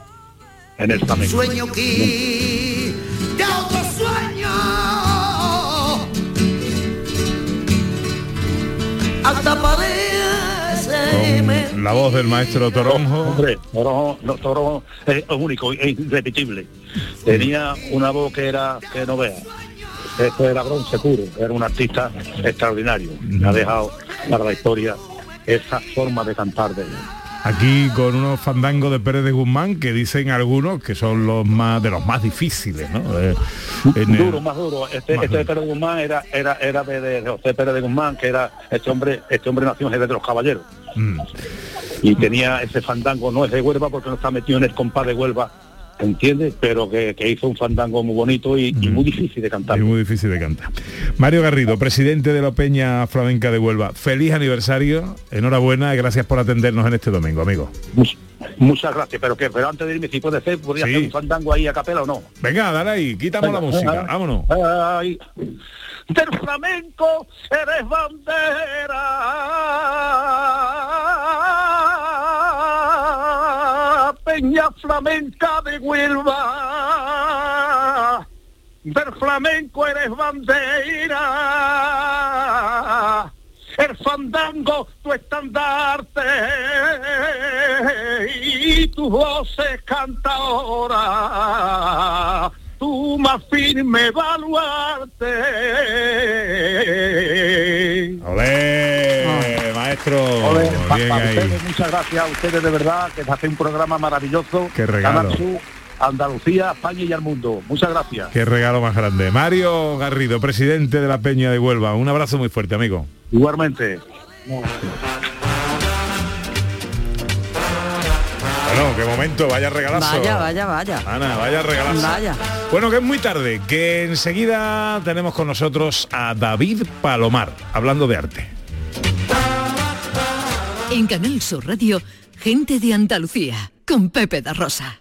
en el flamenco. Sueño hasta parece la voz del maestro Toronjo. Hombre, Toronjo, no, Toronjo es único, es irrepetible. Tenía una voz que era, que no vea. Esto era bronce puro, era un artista extraordinario. Me ha dejado para la historia esa forma de cantar de él. Aquí con unos fandangos de Pérez de Guzmán que dicen algunos que son los más de los más difíciles, ¿no? Eh, en el- Duro, más duro. Este, Más este duro. Pérez de Guzmán era, era, era de, José Pérez de Guzmán, que era este hombre, este hombre nació en Jerez de los Caballeros. Mm. Y tenía ese fandango, no es de Huelva porque no está metido en el compás de Huelva, ¿entiendes? Pero que, que hizo un fandango muy bonito y, y muy difícil de cantar. Es muy difícil de cantar. Mario Garrido, presidente de la Peña Flamenca de Huelva, feliz aniversario, enhorabuena y gracias por atendernos en este domingo, amigo. Much- muchas gracias, pero que pero antes de irme, si puede ser, podría Sí. hacer un fandango ahí a capela o no. Venga, dale ahí, quitamos la música, venga. vámonos. Ay, del flamenco eres bandera, peña flamenca de Huelva. Del flamenco eres bandera, el fandango tu estandarte. Y tu voz es cantadora, tu más firme baluarte. Olé, maestro. Joder, pa- Bien ahí. ustedes, muchas gracias a ustedes de verdad, que hacen un programa maravilloso. Qué regalo. Canal Sur, Andalucía, España y al mundo. Muchas gracias. Qué regalo más grande. Mario Garrido, presidente de la Peña de Huelva. Un abrazo muy fuerte, amigo. Igualmente. Bueno, qué momento, vaya regalazo. Vaya, vaya, vaya. Ana, vaya regalazo. Vaya. Bueno, que es muy tarde, que enseguida tenemos con nosotros a David Palomar, hablando de arte. En Canal Sur Radio, gente de Andalucía, con Pepe da Rosa.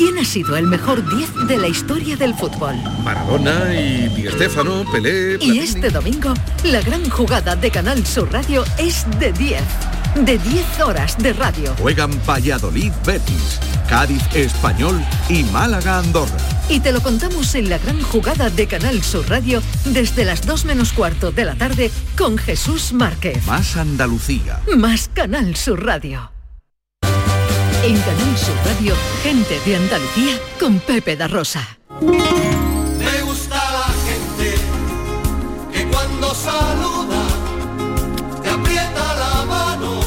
¿Quién ha sido el mejor 10 de la historia del fútbol? Maradona y Di Stéfano, Pelé... Y este domingo, la gran jugada de Canal Sur Radio es de 10. De 10 horas de radio. Juegan Valladolid Betis, Cádiz Español y Málaga Andorra. Y te lo contamos en la gran jugada de Canal Sur Radio desde las 2 menos cuarto de la tarde con Jesús Márquez. Más Andalucía. Más Canal Sur Radio. En Canal Sur Radio, gente de Andalucía con Pepe da Rosa. Me gusta la gente que cuando saluda te aprieta la mano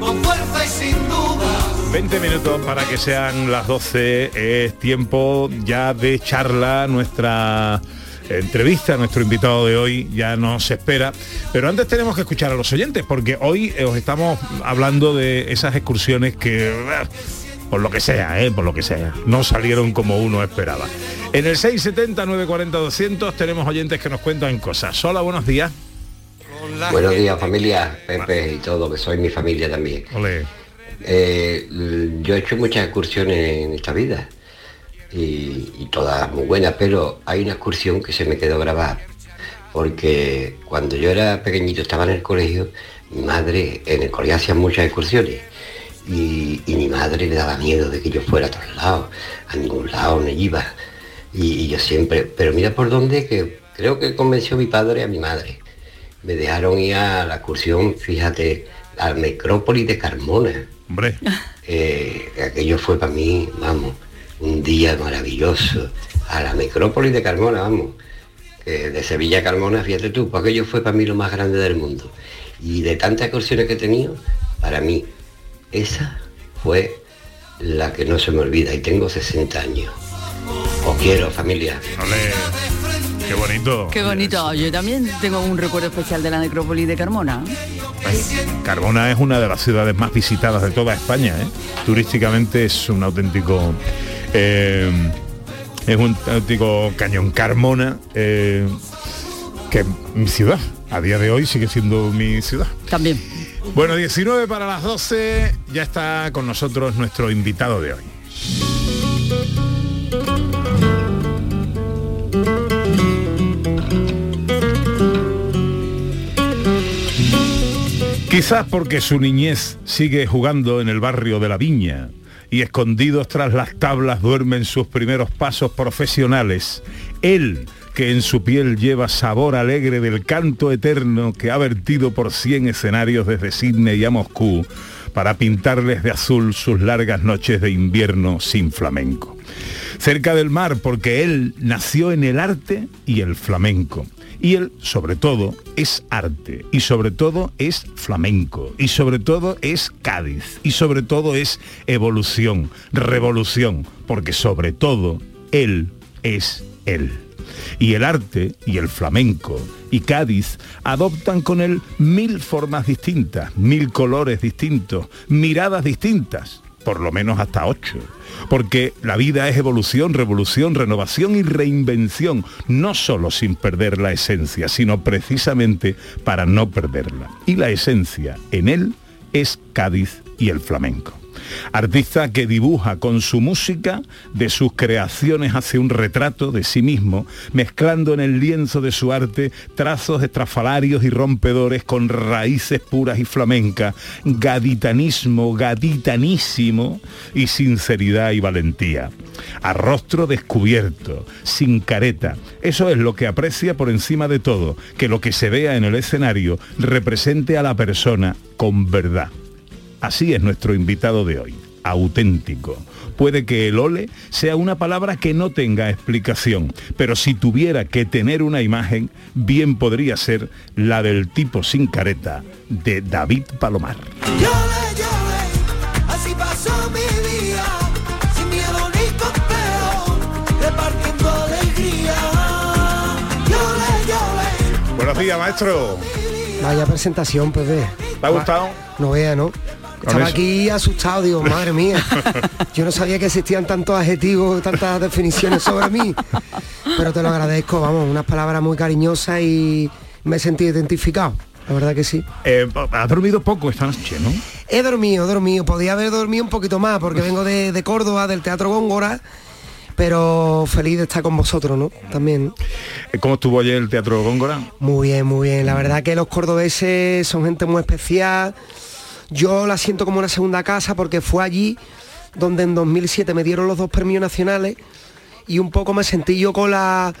con fuerza y sin duda. 20 minutos para que sean las 12. Es tiempo ya de charla. Nuestra entrevista, nuestro invitado de hoy ya nos espera. Pero antes tenemos que escuchar a los oyentes, porque hoy eh, os estamos hablando de esas excursiones que... eh, Por lo que sea, eh, por lo que sea, no salieron como uno esperaba. En el 670-940-200 tenemos oyentes que nos cuentan cosas. Hola, buenos días. Buenos días familia, Pepe y todo, que soy mi familia también. Eh, yo he hecho muchas excursiones en esta vida y, y todas muy buenas, pero hay una excursión que se me quedó grabada, porque cuando yo era pequeñito estaba en el colegio, mi madre en el colegio hacía muchas excursiones y, y mi madre le daba miedo de que yo fuera a todos lados, a ningún lado no iba. Y, y yo siempre, pero mira por dónde que creo que convenció a mi padre a mi madre me dejaron ir a la excursión, fíjate, a la necrópolis de Carmona. Hombre. Eh, aquello fue para mí, vamos, un día maravilloso. A la necrópolis de Carmona, vamos. de Sevilla a Carmona, fíjate tú, pues aquello fue para mí lo más grande del mundo. Y de tantas excursiones que he tenido, para mí, esa fue la que no se me olvida. Y tengo 60 años. Os quiero, familia. Qué bonito. Qué bonito. Yo también tengo un recuerdo especial de la necrópolis de Carmona. Carmona es una de las ciudades más visitadas de toda España. ¿eh? Turísticamente es un auténtico... eh, es un auténtico cañón. Carmona, eh, que es mi ciudad. A día de hoy sigue siendo mi ciudad. También. Bueno, 19 para las 12. Ya está con nosotros nuestro invitado de hoy. Quizás porque su niñez sigue jugando en el barrio de la Viña y escondidos tras las tablas duermen sus primeros pasos profesionales. Él, que en su piel lleva sabor alegre del canto eterno que ha vertido por 100 escenarios desde Sydney a Moscú para pintarles de azul sus largas noches de invierno sin flamenco. Cerca del mar porque él nació en el arte y el flamenco. Y él, sobre todo, es arte, y sobre todo es flamenco, y sobre todo es Cádiz, y sobre todo es evolución, revolución, porque sobre todo él es él. Y el arte y el flamenco y Cádiz adoptan con él mil formas distintas, mil colores distintos, miradas distintas, por lo menos hasta ocho. Porque la vida es evolución, revolución, renovación y reinvención, no solo sin perder la esencia, sino precisamente para no perderla. Y la esencia en él es Cádiz y el flamenco. Artista que dibuja con su música de sus creaciones hace un retrato de sí mismo, mezclando en el lienzo de su arte trazos estrafalarios y rompedores con raíces puras y flamencas, gaditanismo, gaditanísimo y sinceridad y valentía. A rostro descubierto, sin careta. Eso es lo que aprecia por encima de todo, que lo que se vea en el escenario represente a la persona con verdad. Así es nuestro invitado de hoy, auténtico. Puede que el ole sea una palabra que no tenga explicación, pero si tuviera que tener una imagen, bien podría ser la del tipo sin careta de David Palomar. Llore, llore, así pasó mi día, sin miedo ni complejo, repartiendo alegría. Llore, llore. Buenos días, maestro. Vaya presentación, Pepe. ¿Te ha gustado? No vea, ¿no? Estaba aquí asustado, digo, madre mía. Yo no sabía que existían tantos adjetivos, tantas definiciones sobre mí. Pero te lo agradezco, vamos, unas palabras muy cariñosas y me he sentido identificado. La verdad que sí. Eh, ha dormido poco esta noche, ¿no? He dormido, he dormido. Podía haber dormido un poquito más porque vengo de, de Córdoba, del Teatro Góngora. Pero feliz de estar con vosotros, ¿no? También. Eh, ¿Cómo estuvo ayer el Teatro Góngora? Muy bien, muy bien. La verdad que los cordobeses son gente muy especial. Yo la siento como una segunda casa porque fue allí donde en 2007 me dieron los dos premios nacionales y un poco me sentí yo con la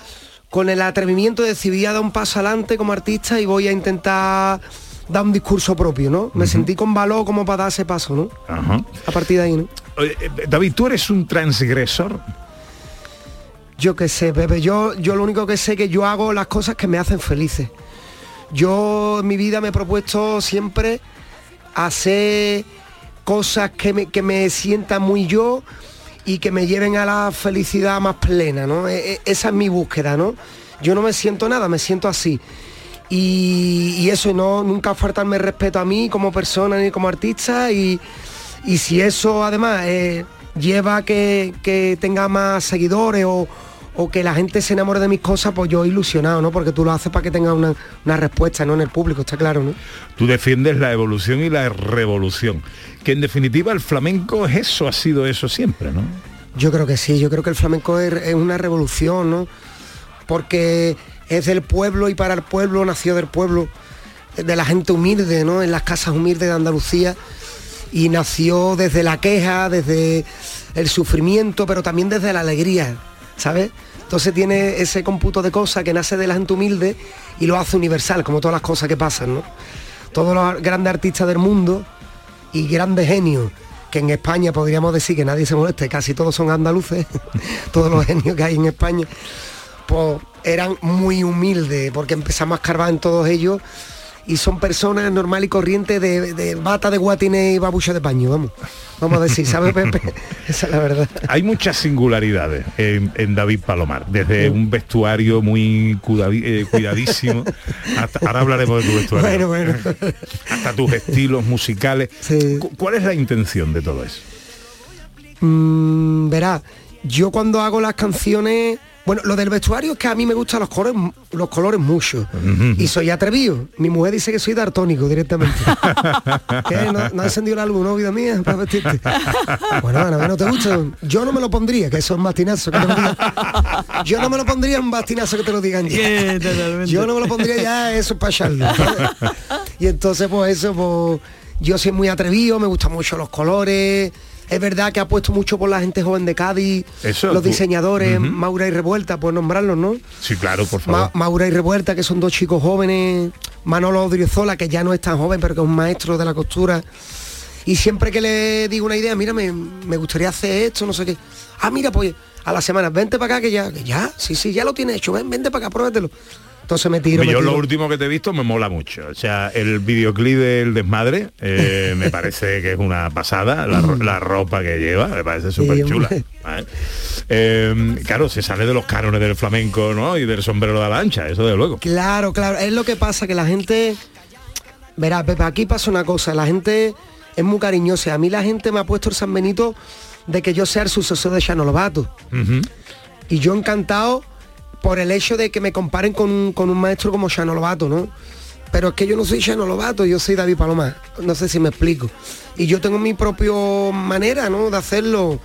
con el atrevimiento de decir voy a dar un paso adelante como artista y voy a intentar dar un discurso propio, ¿no? Me sentí con valor como para dar ese paso, ¿no? A partir de ahí, ¿no? Oye, eh, David, ¿tú eres un transgresor? Yo qué sé, Pepe, yo, yo lo único que sé es que yo hago las cosas que me hacen felices. Yo en mi vida me he propuesto siempre hacer cosas que me, que me sientan muy yo y que me lleven a la felicidad más plena, ¿no? E- e- esa es mi búsqueda, ¿no? Yo no me siento nada, me siento así. Y, y eso, no, nunca faltarme respeto a mí como persona ni como artista y, y si eso además eh, lleva a que, que tenga más seguidores o, o que la gente se enamore de mis cosas, pues yo ilusionado, ¿no? Porque tú lo haces para que tenga una, una respuesta, ¿no? En el público, está claro, ¿no? Tú defiendes la evolución y la revolución. Que en definitiva el flamenco es eso, ha sido eso siempre, ¿no? Yo creo que sí, yo creo que el flamenco es, es una revolución, ¿no? Porque es del pueblo y para el pueblo, nació del pueblo, de la gente humilde, ¿no? En las casas humildes de Andalucía y nació desde la queja, desde el sufrimiento, pero también desde la alegría, ¿sabes? Entonces tiene ese cómputo de cosas que nace de la gente humilde y lo hace universal, como todas las cosas que pasan, ¿no? Todos los grandes artistas del mundo y grandes genios, que en España podríamos decir que nadie se moleste, casi todos son andaluces, todos los genios que hay en España, pues eran muy humildes, porque empezamos a escarbar en todos ellos y son personas normal y corrientes de, de bata de guatines y babucha de paño, vamos. Vamos a decir, ¿sabes, Pepe? Esa es la verdad. Hay muchas singularidades en, en David Palomar, desde un vestuario muy eh, cuidadísimo, hasta, ahora hablaremos de tu vestuario, Bueno, bueno. hasta tus estilos musicales. Cu- ¿Cuál es la intención de todo eso? Mm, verá, yo cuando hago las canciones, bueno, lo del vestuario es que a mí me gustan los colores, los colores mucho. Y soy atrevido. Mi mujer dice que soy dartónico directamente. ¿Qué? ¿No, no ha encendido la luz, no, vida mía, para vestirte? Bueno, Ana, ¿que no te gusta? Yo no me lo pondría, que eso es un bastinazo. Que te lo digan. Yo no me lo pondría un bastinazo que te lo digan ya. Yo no me lo pondría ya, eso es para echarlo, ¿sabes? Y entonces, pues eso, pues yo soy muy atrevido, me gustan mucho los colores. Es verdad que ha puesto mucho por la gente joven de Cádiz, Eso, los diseñadores. Maura y Revuelta, pues nombrarlos, ¿no? Sí, claro, por Ma- favor. Maura y Revuelta, que son dos chicos jóvenes, Manolo Odriozola, que ya no es tan joven, pero que es un maestro de la costura. Y siempre que le digo una idea, mira, me, me gustaría hacer esto, no sé qué. Ah, mira, pues a la semana, vente para acá, que ya, que ya, sí, sí, ya lo tienes hecho, ven, vente para acá, pruébatelo. Entonces me tiro, me yo tiro. lo último que te he visto me mola mucho. O sea, el videoclip del desmadre eh, me parece que es una pasada. La, ro- la ropa que lleva me parece súper chula. hombre. claro, se sale de los cánones del flamenco, ¿no? Y del sombrero de la ancha, eso de luego. Claro, claro. Es lo que pasa, que la gente... Verá, Pepe, aquí pasa una cosa. La gente es muy cariñosa. A mí la gente me ha puesto el San Benito de que yo sea el sucesor de Chano Lobato. Y yo encantado por el hecho de que me comparen con, un- con un maestro como Chano Lobato, ¿no? Pero es que yo no soy Chano Lobato, yo soy David Palomar. No sé si me explico. Y yo tengo mi propia manera, ¿no? De hacerlo.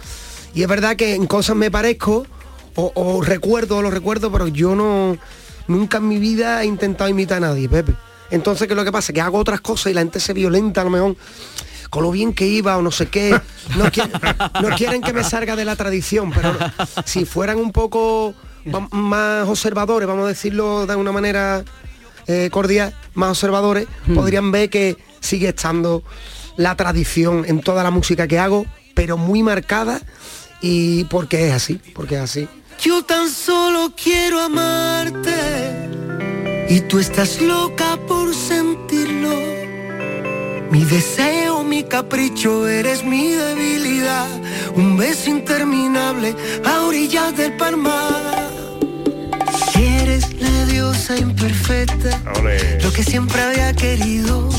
Y es verdad que en cosas me parezco, o, o recuerdo, lo recuerdo, pero yo no... Nunca en mi vida he intentado imitar a nadie, Pepe. Entonces, ¿qué es lo que pasa? Que hago otras cosas y la gente se violenta a lo mejor con lo bien que iba o no sé qué. No, quieren, que me salga de la tradición, pero si fueran un poco más observadores, vamos a decirlo de una manera eh, cordial, más observadores, podrían ver que sigue estando la tradición en toda la música que hago, pero muy marcada y porque es así, porque es así. Yo tan solo quiero amarte y tú estás loca por sentirlo. Mi deseo, mi capricho, eres mi debilidad. Un beso interminable a orillas del palmar. Diosa imperfecta, lo que siempre había querido.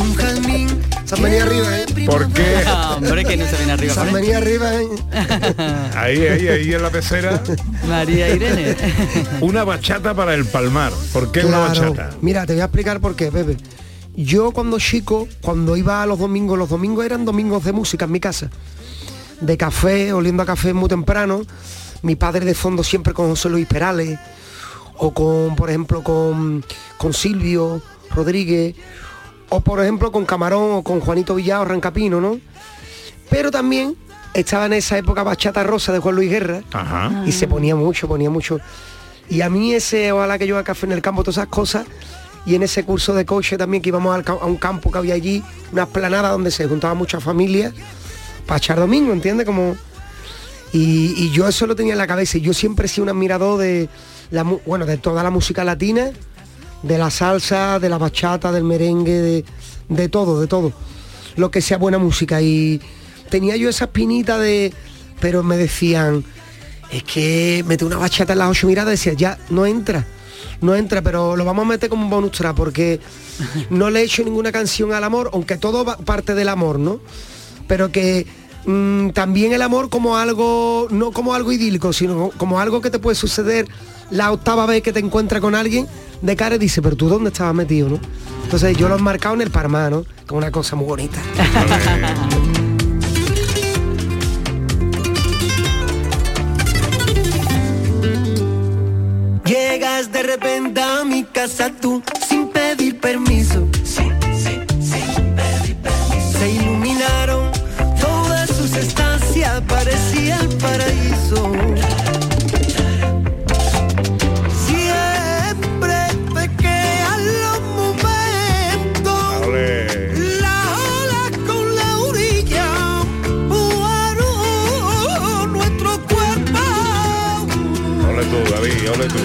Un jazmín. Han venido arriba, ¿eh? ¿Por qué? Hombre, que no se ven arriba con venido arriba, ¿eh? Ahí, ahí, ahí en la pecera. María Irene. Una bachata para el palmar. ¿Por qué una Claro. bachata? Mira, te voy a explicar por qué, Pepe. Yo cuando chico, cuando iba a los domingos, los domingos eran domingos de música en mi casa. De café, oliendo a café muy temprano. Mi padre de fondo siempre con José Luis Perales. O con, por ejemplo, con, con Silvio Rodríguez. O por ejemplo con Camarón o con Juanito Villao Rancapino, ¿no? Pero también estaba en esa época Bachata Rosa de Juan Luis Guerra Ajá. y se ponía mucho, ponía mucho. Y a mí ese, ojalá que yo haga café en el campo, todas esas cosas, y en ese curso de coche también que íbamos a un campo que había allí, una esplanada donde se juntaban muchas familias para echar domingo, ¿entiendes? Como... Y, y yo eso lo tenía en la cabeza y yo siempre he sido un admirador de, la, bueno, de toda la música latina, de la salsa, de la bachata, del merengue, de, de todo, de todo. Lo que sea buena música. Y tenía yo esa espinita de... Pero me decían, es que mete una bachata en las ocho miradas, decía, ya, no entra. No entra, pero lo vamos a meter como un bonus track porque no le he hecho ninguna canción al amor, aunque todo va- parte del amor, ¿no? Pero que mm, también el amor como algo, no como algo idílico, sino como algo que te puede suceder la octava vez que te encuentras con alguien de cara y dice, pero tú dónde estabas metido, ¿no? Entonces yo lo he marcado en el Parma, ¿no? Como una cosa muy bonita. Llegas de repente a mi casa tú sin pedir permiso. Siempre te quedan los momentos. Las olas con la orilla. jugaron nuestro cuerpo. Ole tú, David, ole tú.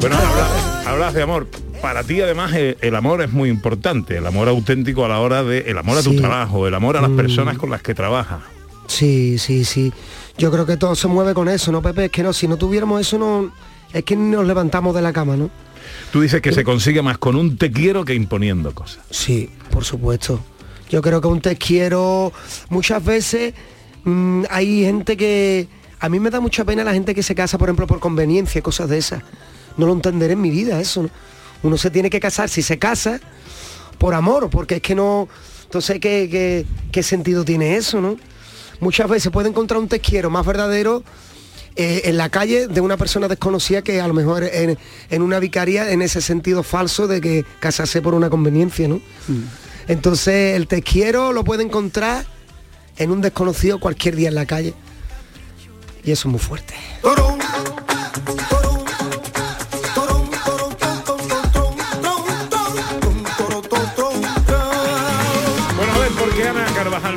Bueno, hablas, hablas de amor. Para ti además el, el amor es muy importante, el amor auténtico a la hora de, el amor a tu Sí. trabajo, el amor a las Mm. personas con las que trabajas. Sí, sí, sí. Yo creo que todo se mueve con eso, ¿no, Pepe? Es que no, si no tuviéramos eso, no, es que nos levantamos de la cama, ¿no? Tú dices que se consigue más con un te quiero que imponiendo cosas. Sí, por supuesto. Yo creo que un te quiero muchas veces mm, hay gente que a mí me da mucha pena la gente que se casa, por ejemplo, por conveniencia, cosas de esas. No lo entenderé en mi vida eso. ¿no? Uno se tiene que casar si se casa por amor, porque es que no. Entonces, ¿qué, qué, qué sentido tiene eso, no? Muchas veces puede encontrar un te quiero más verdadero eh, en la calle de una persona desconocida que a lo mejor en, en una vicaría en ese sentido falso de que casarse por una conveniencia, ¿no? Entonces el te quiero lo puede encontrar en un desconocido cualquier día en la calle. Y eso es muy fuerte.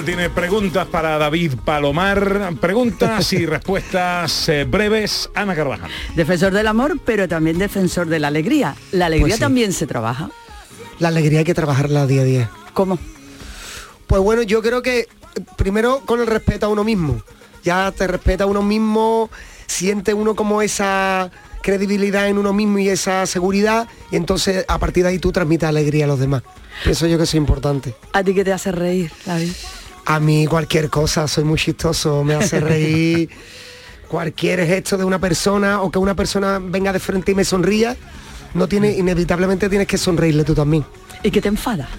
Tiene preguntas para David Palomar. Preguntas y respuestas eh, breves. Ana Carvajal. Defensor del amor, pero también defensor de la alegría. La alegría Pues sí. también se trabaja. La alegría hay que trabajarla día a día. ¿Cómo? Pues bueno, yo creo que eh, primero con el respeto a uno mismo. Ya te respeta a uno mismo, siente uno como esa credibilidad en uno mismo y esa seguridad, y entonces a partir de ahí tú transmites alegría a los demás. Eso yo que es importante. ¿A ti qué te hace reír, David? A mí cualquier cosa, soy muy chistoso, me hace reír. cualquier gesto de una persona o que una persona venga de frente y me sonría, no tiene, inevitablemente tienes que sonreírle tú también. ¿Y qué te enfada?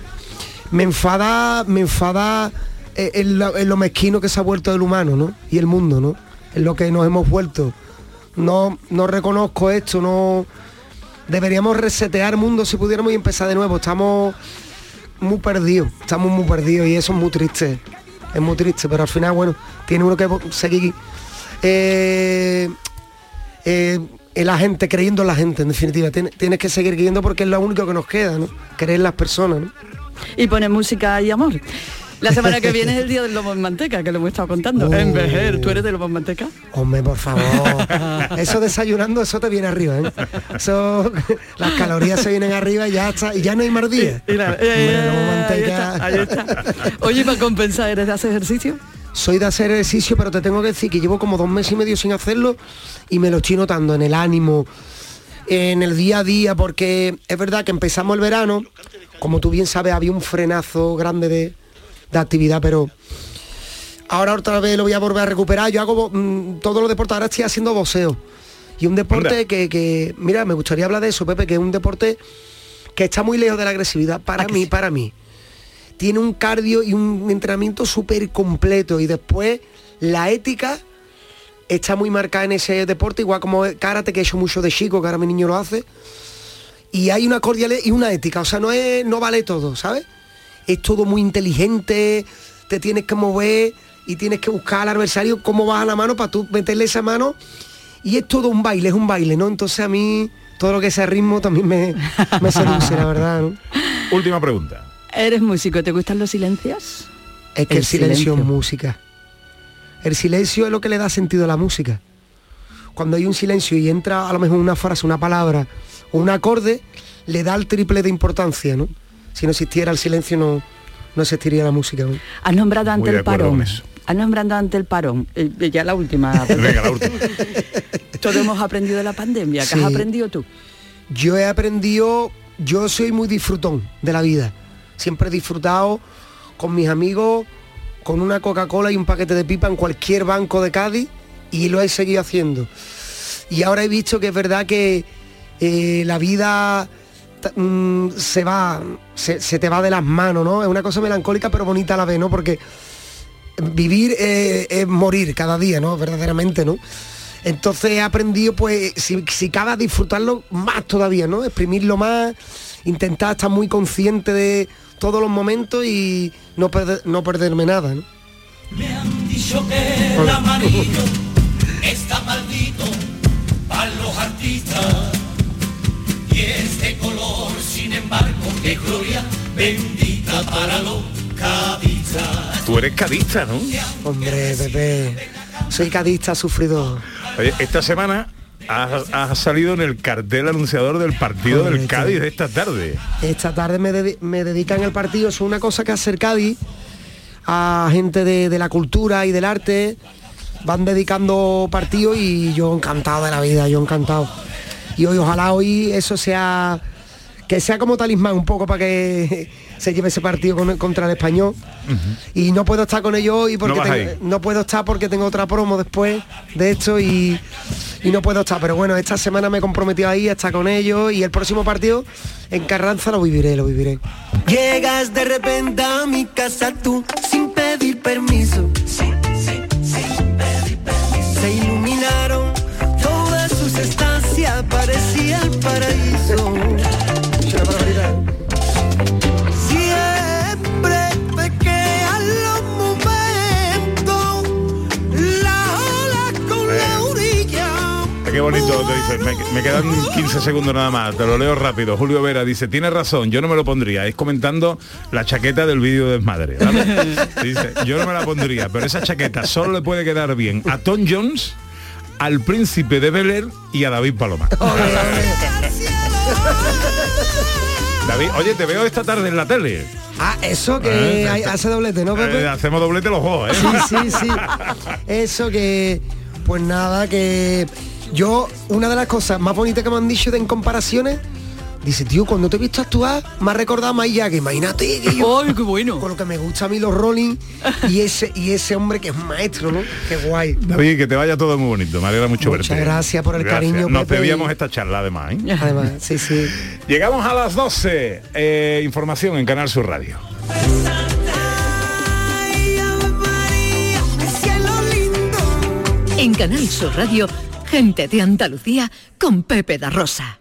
Me enfada, me enfada eh, en lo, en lo mezquino que se ha vuelto el humano, ¿no? Y el mundo, ¿no? En lo que nos hemos vuelto. No, no reconozco esto, no. Deberíamos resetear mundo si pudiéramos y empezar de nuevo. Estamos muy perdidos, estamos muy perdidos y eso es muy triste. Es muy triste, pero al final, bueno, tiene uno que seguir eh, eh, la gente, creyendo en la gente, en definitiva. Tien- Tienes que seguir creyendo porque es lo único que nos queda, ¿no? Creer en las personas. Y pone música y amor. La semana que viene es el día del lobo en manteca, que lo hemos estado contando. Oh. Envejer, ¿tú eres de lobo en manteca? Hombre, por favor. Eso desayunando, eso te viene arriba, ¿eh? Eso, las calorías se vienen arriba y ya está, y ya no hay más días. Mira, Hombre, luego ahí manteca. está, ahí está. Oye, para compensar, ¿eres de hacer ejercicio? Soy de hacer ejercicio, pero te tengo que decir que llevo como dos meses y medio sin hacerlo y me lo estoy notando en el ánimo, en el día a día, porque es verdad que empezamos el verano, como tú bien sabes, había un frenazo grande de, de actividad, pero ahora otra vez lo voy a volver a recuperar. Yo hago mm, todos los deportes, ahora estoy haciendo boxeo. Y un deporte que, que, mira, me gustaría hablar de eso, Pepe, que es un deporte que está muy lejos de la agresividad para mí, para mí. Tiene un cardio y un entrenamiento súper completo y después la ética está muy marcada en ese deporte, igual como karate que he hecho mucho de chico, que ahora mi niño lo hace. Y hay una cordialidad y una ética, o sea, no es no vale todo, ¿sabes? Es todo muy inteligente, te tienes que mover y tienes que buscar al adversario cómo baja la mano para tú meterle esa mano y es todo un baile, es un baile, ¿no? Entonces a mí todo lo que sea ritmo también me, me seduce, la verdad, ¿no? Última pregunta. ¿Eres músico? ¿Te gustan los silencios? Es que el, silencio, es música. El silencio es lo que le da sentido a la música. Cuando hay un silencio y entra a lo mejor una frase, una palabra o un acorde, le da el triple de importancia, ¿no? Si no existiera el silencio no, no existiría la música. ¿no? Has nombrado ante el parón. Has nombrado ante el parón. Eh, ya la última. Venga, la última. Todos hemos aprendido de la pandemia. ¿Qué Sí. has aprendido tú? Yo he aprendido, yo soy muy disfrutón de la vida. Siempre he disfrutado con mis amigos, con una Coca-Cola y un paquete de pipa en cualquier banco de Cádiz y lo he seguido haciendo. Y ahora he visto que es verdad que eh, la vida mm, se va, se, te va de las manos, ¿no? Es una cosa melancólica pero bonita la vez, ¿no? Porque vivir es morir cada día, ¿no? Verdaderamente, ¿no? Entonces he aprendido, pues, si, si cabe disfrutarlo más todavía, ¿no? Exprimirlo más, intentar estar muy consciente de todos los momentos y no, no perderme nada, ¿no? dicho que el amarillo está maldito para los artistas y este color sin embargo que gloria bendita para los cadistas Tú eres cadista, ¿no? Hombre, Pepe, soy cadista sufrido. Oye, esta semana has, has salido en el cartel anunciador del partido del. Cádiz de esta tarde. Esta tarde me, dedi- me dedican el partido, es una cosa que hace el Cádiz a gente de, de la cultura y del arte. Van dedicando partidos y yo encantado de la vida, yo encantado. Y hoy ojalá hoy eso sea que sea como talismán un poco para que se lleve ese partido con- contra el español. Y no puedo estar con ellos hoy porque No tengo- puedo estar porque tengo otra promo después de esto y, y no puedo estar. Pero bueno, esta semana me he comprometido ahí a estar con ellos y el próximo partido en Carranza lo viviré, lo viviré. Llegas de repente a mi casa tú sin pedir permiso. Paraíso. Siempre te quedan los momentos, la ola con la orilla. Qué bonito, te dice, me, me quedan 15 segundos nada más, te lo leo rápido. Julio Vera dice, tiene razón, yo no me lo pondría. Es comentando la chaqueta del vídeo de desmadre. ¿vale? Dice, yo no me la pondría, pero esa chaqueta solo le puede quedar bien a Tom Jones, al príncipe de Bel Air y a David Paloma. David, oye, te veo esta tarde en la tele. Ah, eso que Eh, hay- hace doblete, ¿no, Pepe? Eh, hacemos doblete los dos, ¿eh? Sí, sí, sí. Eso que, pues nada, que yo, una de las cosas más bonitas que me han dicho de en comparaciones, dice, tío, cuando te he visto actuar, me ha recordado a imagínate que yo, ¡Ay, qué bueno! con lo que me gusta a mí los Rolling y ese, y ese hombre que es un maestro, ¿no? Qué guay. David, que te vaya todo muy bonito, me alegra mucho Muchas verte. gracias por el cariño, Nos Pepe, debíamos esta charla además, ¿eh? Además, sí, sí. Llegamos a las 12. Eh, información en Canal Sur Radio. En Canal Sur Radio, gente de Andalucía con Pepe da Rosa.